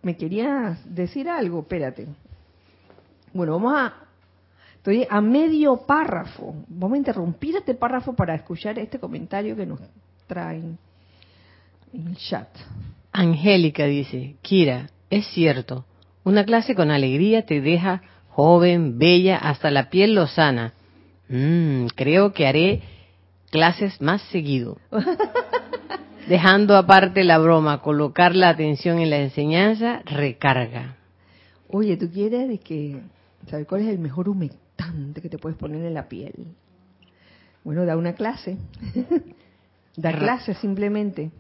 me querías decir algo, espérate. Bueno, vamos a... Estoy a medio párrafo. Vamos a interrumpir este párrafo para escuchar este comentario que nos traen en el chat. Angélica dice, Kira, es cierto, una clase con alegría te deja joven, bella, hasta la piel lo sana. Mm, creo que haré clases más seguido. <laughs> Dejando aparte la broma, colocar la atención en la enseñanza recarga. Oye, ¿tú quieres de que saber cuál es el mejor humectante que te puedes poner en la piel? Bueno, da una clase. <laughs> da clase simplemente.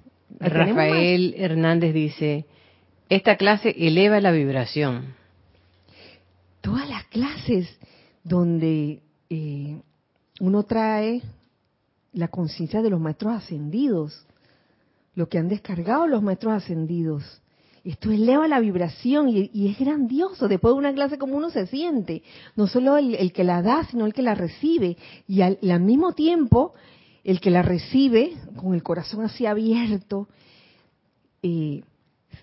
Rafael Hernández dice, esta clase eleva la vibración. Todas las clases donde eh, uno trae la conciencia de los maestros ascendidos, lo que han descargado los maestros ascendidos. Esto eleva la vibración y, es grandioso. Después de una clase como uno se siente, no solo el, que la da, sino el que la recibe. Y al, mismo tiempo, el que la recibe, con el corazón así abierto, eh,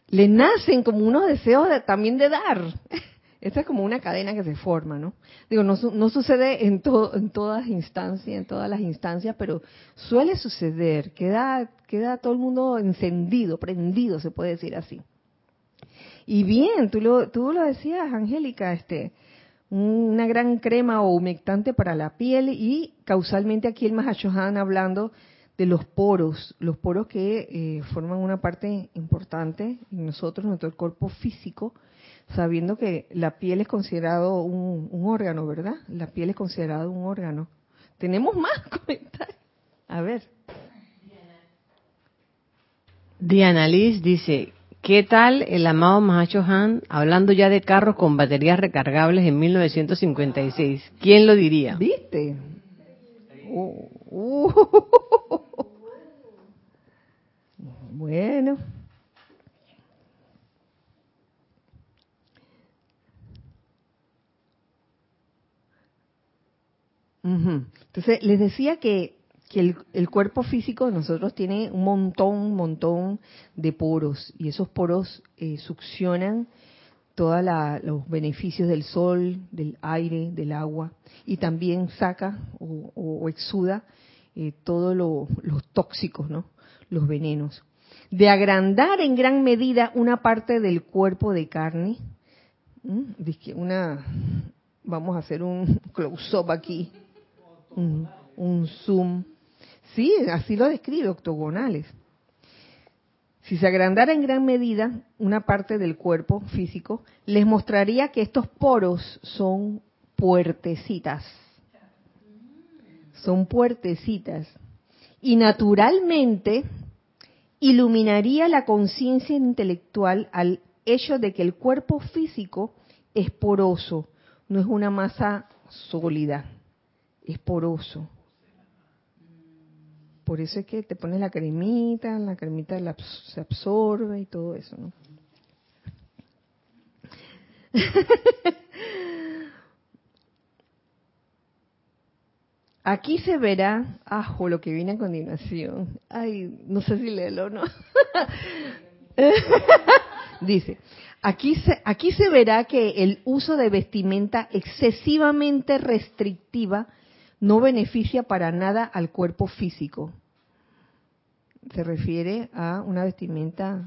le nacen como unos deseos también de dar. <laughs> Esta es como una cadena que se forma, ¿no? Digo, no, no sucede en, en todas instancias, en todas las instancias, pero suele suceder. Queda, queda todo el mundo encendido, prendido, se puede decir así. Y bien, tú lo, tú lo decías, Angélica, este, una gran crema o humectante para la piel y causalmente aquí el Mahashohan hablando de los poros, los poros que eh, forman una parte importante en nosotros, en nuestro cuerpo físico, sabiendo que la piel es considerado un, órgano, ¿verdad? La piel es considerado un órgano. Tenemos más <laughs> comentarios. A ver. Diana Liz dice, ¿qué tal el amado Mahacho Han hablando ya de carros con baterías recargables en 1956? ¿Quién lo diría? ¿Viste? Uh, uh. Bueno. Entonces, les decía que, que el, cuerpo físico de nosotros tiene un montón, montón de poros y esos poros eh, succionan todos los beneficios del sol, del aire, del agua y también saca o, exuda eh, todos los tóxicos, ¿no? los venenos. De agrandar en gran medida una parte del cuerpo de carne, una, vamos a hacer un <laughs> close-up aquí, un, zoom. Sí, así lo describe, octogonales. Si se agrandara en gran medida una parte del cuerpo físico, les mostraría que estos poros son puertecitas. Son puertecitas. Y naturalmente iluminaría la conciencia intelectual al hecho de que el cuerpo físico es poroso, no es una masa sólida es poroso. Por eso es que te pones la cremita, la cremita se absorbe y todo eso, ¿no? <laughs> Aquí se verá, ajo, lo que viene a continuación. Ay, no sé si leerlo no. <laughs> Dice, aquí se, aquí se verá que el uso de vestimenta excesivamente restrictiva no beneficia para nada al cuerpo físico. Se refiere a una vestimenta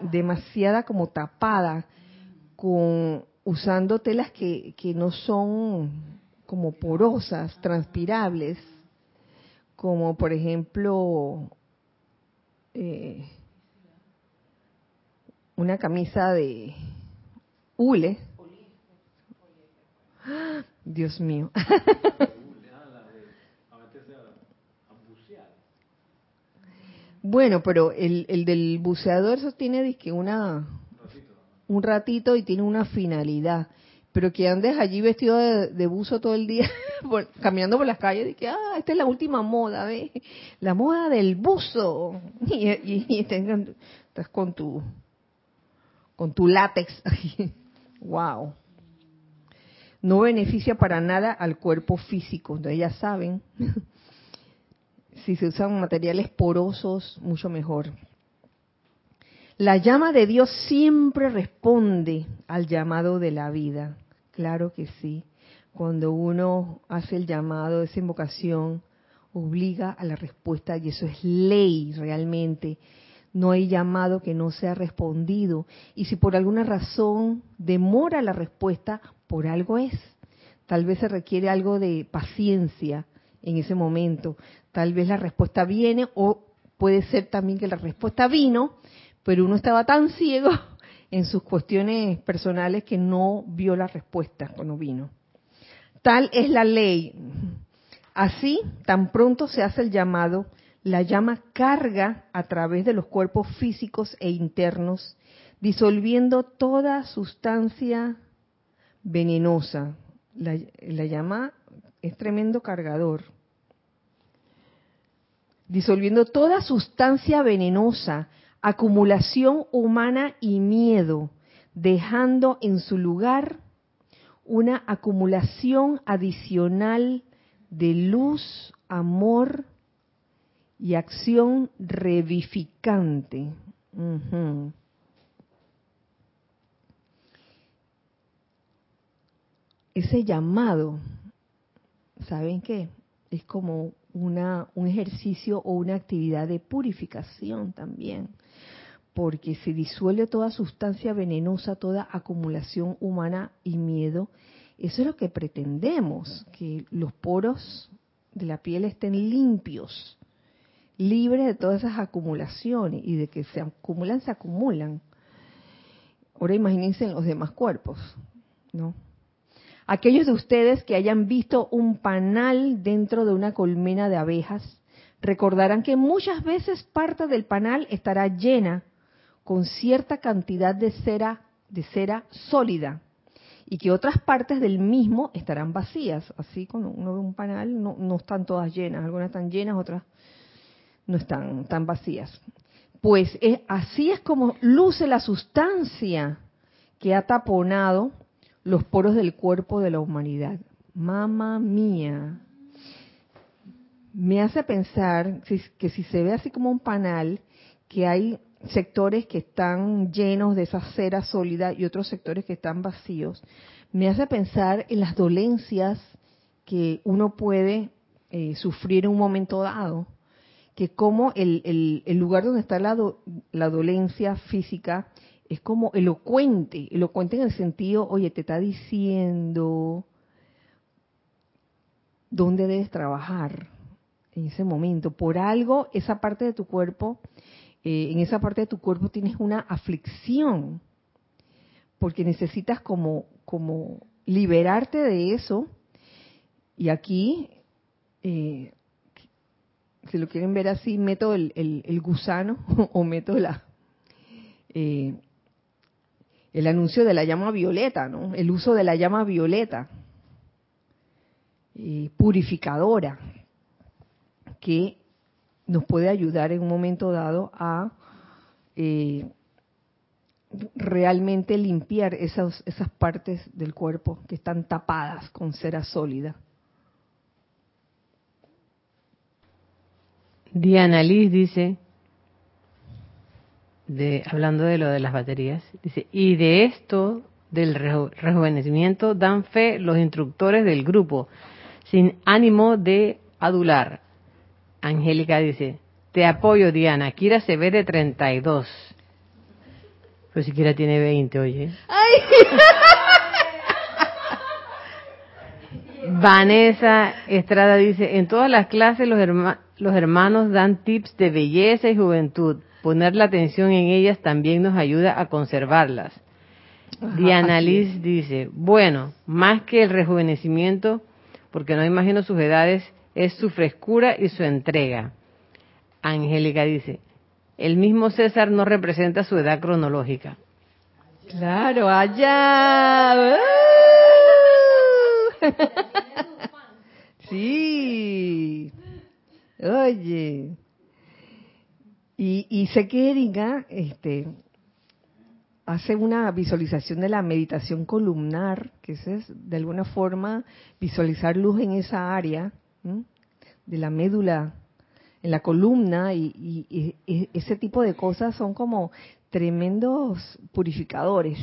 demasiada como tapada, con usando telas que, que no son como porosas, transpirables, como por ejemplo eh, una camisa de hule Dios mío. <laughs> bueno, pero el, el del buceador eso tiene que una un ratito y tiene una finalidad. Pero que andes allí vestido de, buzo todo el día, <laughs> caminando por las calles, y que, ah, esta es la última moda, ¿ves? La moda del buzo. <laughs> Y, y, estás con tu, con tu látex. wow no beneficia para nada al cuerpo físico. Entonces ya saben, <laughs> si se usan materiales porosos, mucho mejor. La llama de Dios siempre responde al llamado de la vida. Claro que sí. Cuando uno hace el llamado, esa invocación, obliga a la respuesta y eso es ley realmente. No hay llamado que no sea respondido. Y si por alguna razón demora la respuesta, por algo es. Tal vez se requiere algo de paciencia en ese momento. Tal vez la respuesta viene o puede ser también que la respuesta vino, pero uno estaba tan ciego en sus cuestiones personales que no vio la respuesta cuando vino. Tal es la ley. Así, tan pronto se hace el llamado, la llama carga a través de los cuerpos físicos e internos, disolviendo toda sustancia venenosa. La, llama es tremendo cargador. Disolviendo toda sustancia venenosa, acumulación humana y miedo, dejando en su lugar una acumulación adicional de luz, amor y acción revificante ese llamado, ¿saben qué? Es como una, un ejercicio o una actividad de purificación también, porque se disuelve toda sustancia venenosa, toda acumulación humana y miedo. Eso es lo que pretendemos, que los poros de la piel estén limpios, libres de todas esas acumulaciones y de que se acumulan, se acumulan. Ahora imagínense en los demás cuerpos, ¿no? Aquellos de ustedes que hayan visto un panal dentro de una colmena de abejas, recordarán que muchas veces parte del panal estará llena con cierta cantidad de cera, de cera sólida y que otras partes del mismo estarán vacías. Así cuando uno ve un panal no, no están todas llenas, algunas están llenas, otras no están tan vacías. Pues es, así es como luce la sustancia que ha taponado los poros del cuerpo de la humanidad. Mamma mía. Me hace pensar que si se ve así como un panal, que hay sectores que están llenos de esa cera sólida y otros sectores que están vacíos, me hace pensar en las dolencias que uno puede eh, sufrir en un momento dado, que como el, el, lugar donde está la, la dolencia física es como elocuente, elocuente en el sentido, oye, te está diciendo dónde debes trabajar en ese momento. Por algo, esa parte de tu cuerpo, eh, en esa parte de tu cuerpo tienes una aflicción, porque necesitas como, como liberarte de eso. Y aquí, eh, si lo quieren ver así, meto el, el, gusano <laughs> o meto la, eh, el anuncio de la llama violeta, ¿no? El uso de la llama violeta, eh, purificadora, que nos puede ayudar en un momento dado a eh, realmente limpiar esas, esas partes del cuerpo que están tapadas con cera sólida. Diana Liz dice, de, hablando de lo de las baterías, dice, y de esto del rejuvenecimiento dan fe los instructores del grupo, sin ánimo de adular. Angélica dice, te apoyo Diana, Kira se ve de 32. Pero si Kira tiene 20, oye. <laughs> Vanessa Estrada dice, en todas las clases los, los hermanos dan tips de belleza y juventud poner la atención en ellas también nos ayuda a conservarlas. Diana Liz dice, bueno, más que el rejuvenecimiento, porque no imagino sus edades, es su frescura y su entrega. Angélica dice, el mismo César no representa su edad cronológica. Claro, allá. <laughs> sí. Oye. Y, y sé que Erika este, hace una visualización de la meditación columnar, que es de alguna forma visualizar luz en esa área de la médula, en la columna, y, ese tipo de cosas son como tremendos purificadores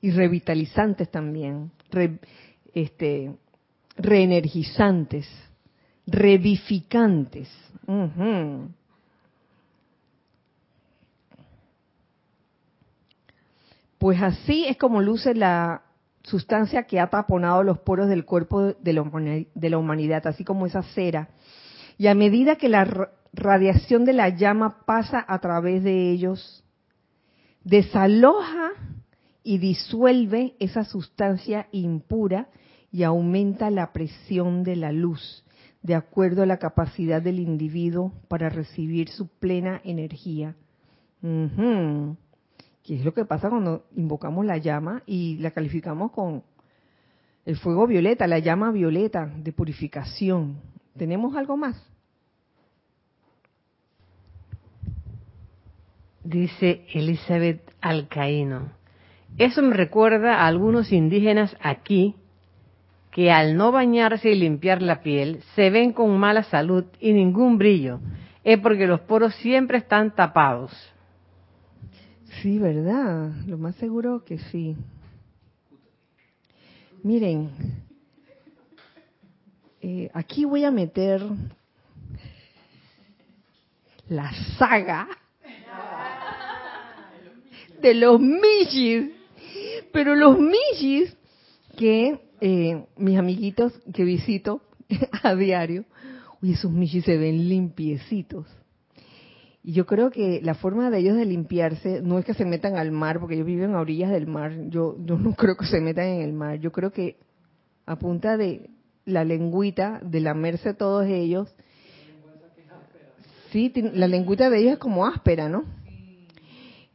y revitalizantes también, este, reenergizantes, revificantes. Pues así es como luce la sustancia que ha taponado los poros del cuerpo de la humanidad, así como esa cera. Y a medida que la radiación de la llama pasa a través de ellos, desaloja y disuelve esa sustancia impura y aumenta la presión de la luz, de acuerdo a la capacidad del individuo para recibir su plena energía que es lo que pasa cuando invocamos la llama y la calificamos con el fuego violeta, la llama violeta de purificación. ¿Tenemos algo más? Dice Elizabeth Alcaíno. Eso me recuerda a algunos indígenas aquí que al no bañarse y limpiar la piel se ven con mala salud y ningún brillo. Es porque los poros siempre están tapados. Sí, ¿verdad? Lo más seguro que sí. Miren, eh, aquí voy a meter la saga de los Mijis. Pero los Mijis que eh, mis amiguitos que visito <laughs> a diario, uy, esos Mijis se ven limpiecitos. Y yo creo que la forma de ellos de limpiarse no es que se metan al mar, porque ellos viven a orillas del mar. Yo, yo no <laughs> creo que se metan en el mar. Yo creo que a punta de la lengüita, de lamerse todos ellos, sí, la lengüita de ellos es como áspera, ¿no?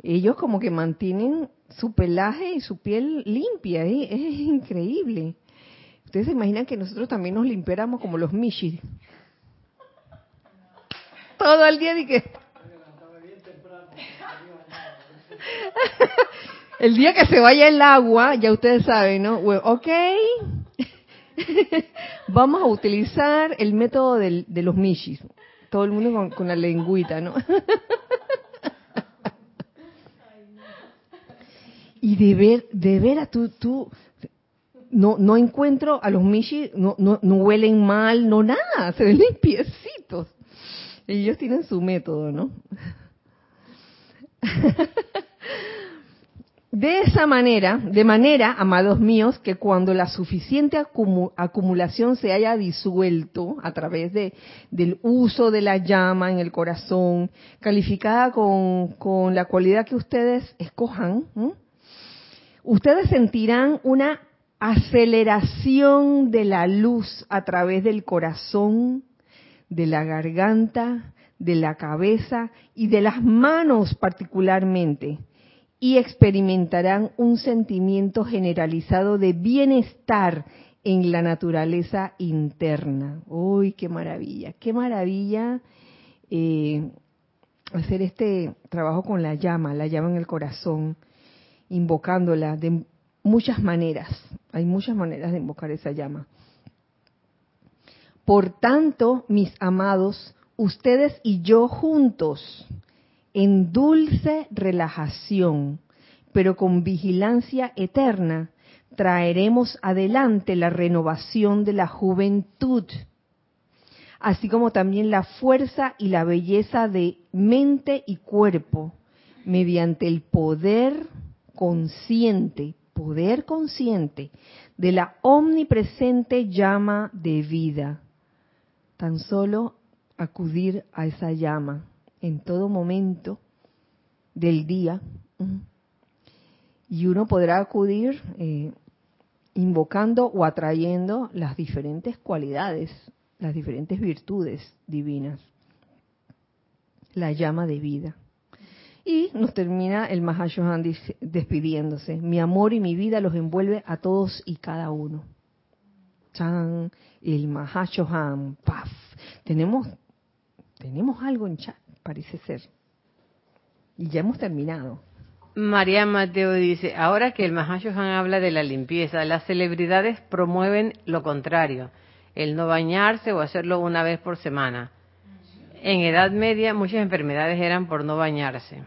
ellos como que mantienen su pelaje y su piel limpia, ¿eh? es increíble. Ustedes se imaginan que nosotros también nos limpiáramos como los Mishi. Todo el día que... <laughs> el día que se vaya el agua, ya ustedes saben, ¿no? ok, <laughs> vamos a utilizar el método de los Mishis. Todo el mundo con, con la lengüita, ¿no? <laughs> y de ver, de ver a tú, tú, no, no encuentro a los Mishi, no, no, no huelen mal, no nada, se ven limpiecitos. Ellos tienen su método, ¿no? <laughs> De esa manera, de manera, amados míos, que cuando la suficiente acumulación se haya disuelto a través de, del uso de la llama en el corazón, calificada con, con la cualidad que ustedes escojan, ustedes sentirán una aceleración de la luz a través del corazón, de la garganta, de la cabeza y de las manos particularmente, y experimentarán un sentimiento generalizado de bienestar en la naturaleza interna. ¡Uy, qué maravilla! ¡Qué maravilla! Eh, hacer este trabajo con la llama, la llama en el corazón, invocándola de muchas maneras. Hay muchas maneras de invocar esa llama. Por tanto, mis amados, ustedes y yo juntos, en dulce relajación, pero con vigilancia eterna, traeremos adelante la renovación de la juventud, así como también la fuerza y la belleza de mente y cuerpo, mediante el poder consciente, poder consciente de la omnipresente llama de vida tan solo acudir a esa llama en todo momento del día y uno podrá acudir eh, invocando o atrayendo las diferentes cualidades, las diferentes virtudes divinas, la llama de vida. Y nos termina el Mahashohan despidiéndose. Mi amor y mi vida los envuelve a todos y cada uno. Chan el Mahashohan, paf. Tenemos, tenemos algo en chat, parece ser. Y ya hemos terminado. María Mateo dice, ahora que el Mahashohan habla de la limpieza, las celebridades promueven lo contrario, el no bañarse o hacerlo una vez por semana. En Edad Media muchas enfermedades eran por no bañarse.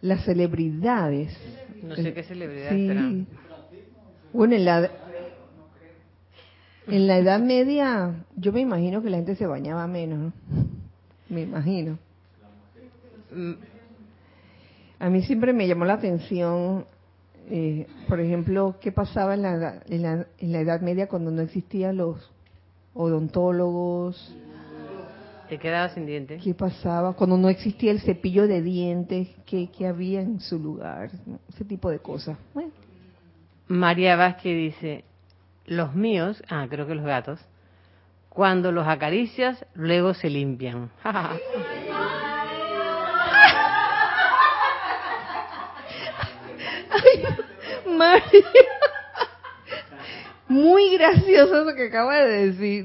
Las celebridades. No sé qué celebridades serán. Bueno, en la, en la Edad Media, yo me imagino que la gente se bañaba menos, me imagino. Mm. A mí siempre me llamó la atención, eh, por ejemplo, qué pasaba en la, en, la, en la Edad Media cuando no existían los odontólogos. Te quedaba sin dientes. ¿Qué pasaba cuando no existía el cepillo de dientes? ¿Qué, qué había en su lugar? Ese tipo de cosas. María Vázquez dice, los míos, ah, creo que los gatos, cuando los acaricias, luego se limpian. <laughs> María. Muy gracioso lo que acaba de decir.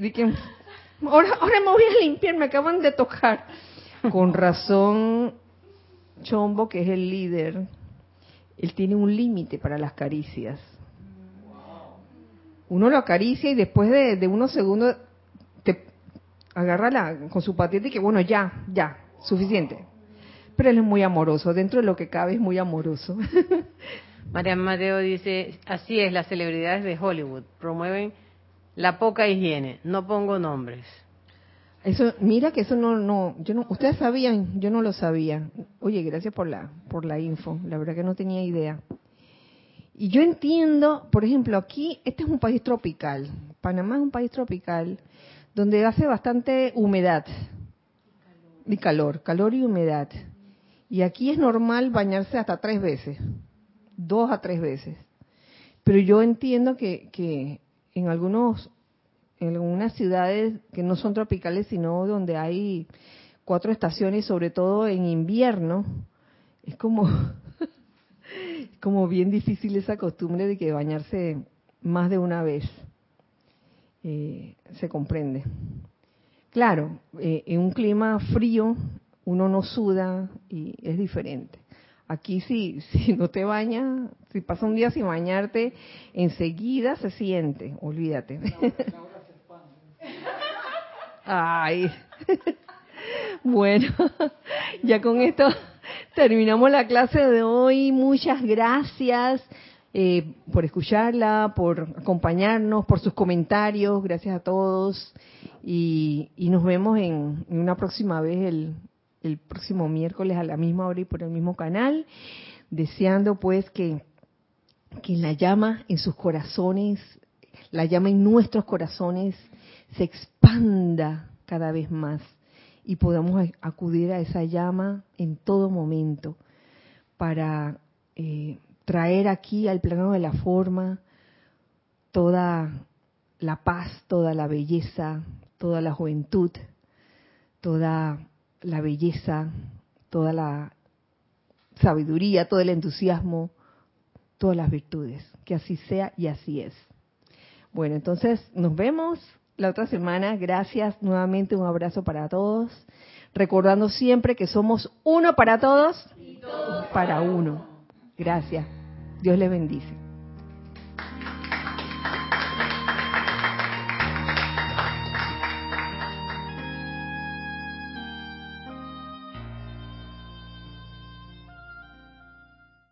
Ahora, ahora me voy a limpiar, me acaban de tocar. Con razón, Chombo, que es el líder, él tiene un límite para las caricias uno lo acaricia y después de, unos segundos te agarra la, con su patita y que bueno, ya, ya, suficiente. Pero él es muy amoroso, dentro de lo que cabe es muy amoroso. <laughs> María Mateo dice, así es, las celebridades de Hollywood promueven la poca higiene, no pongo nombres. Eso, mira que eso no, no, yo no, ustedes sabían, yo no lo sabía. Oye, gracias por la, por la info, la verdad que no tenía idea. Y yo entiendo, por ejemplo, aquí, este es un país tropical, Panamá es un país tropical, donde hace bastante humedad y calor, calor y humedad. Y aquí es normal bañarse hasta tres veces, dos a tres veces. Pero yo entiendo que, que en algunos, en algunas ciudades que no son tropicales, sino donde hay cuatro estaciones, sobre todo en invierno, es <laughs> como, bien difícil esa costumbre de que bañarse más de una vez. Eh, se comprende. Claro, eh, en un clima frío uno no suda y es diferente. Aquí si, <laughs> si no te bañas, si pasa un día sin bañarte, enseguida se siente, olvídate. <laughs> Ay. <laughs> Bueno, ya con esto terminamos la clase de hoy. Muchas gracias eh, por escucharla, por acompañarnos, por sus comentarios. Gracias a todos. Y, nos vemos en, una próxima vez el, el próximo miércoles a la misma hora y por el mismo canal. Deseando pues que, que la llama en sus corazones, la llama en nuestros corazones se expanda cada vez más y podamos acudir a esa llama en todo momento para eh, traer aquí al plano de la forma toda la paz, toda la belleza, toda la juventud, toda la belleza, toda la sabiduría, todo el entusiasmo, todas las virtudes. Que así sea y así es. Bueno, entonces nos vemos la otra semana. Gracias nuevamente, un abrazo para todos. Recordando siempre que somos uno para todos y todos para uno. Gracias. Dios les bendice.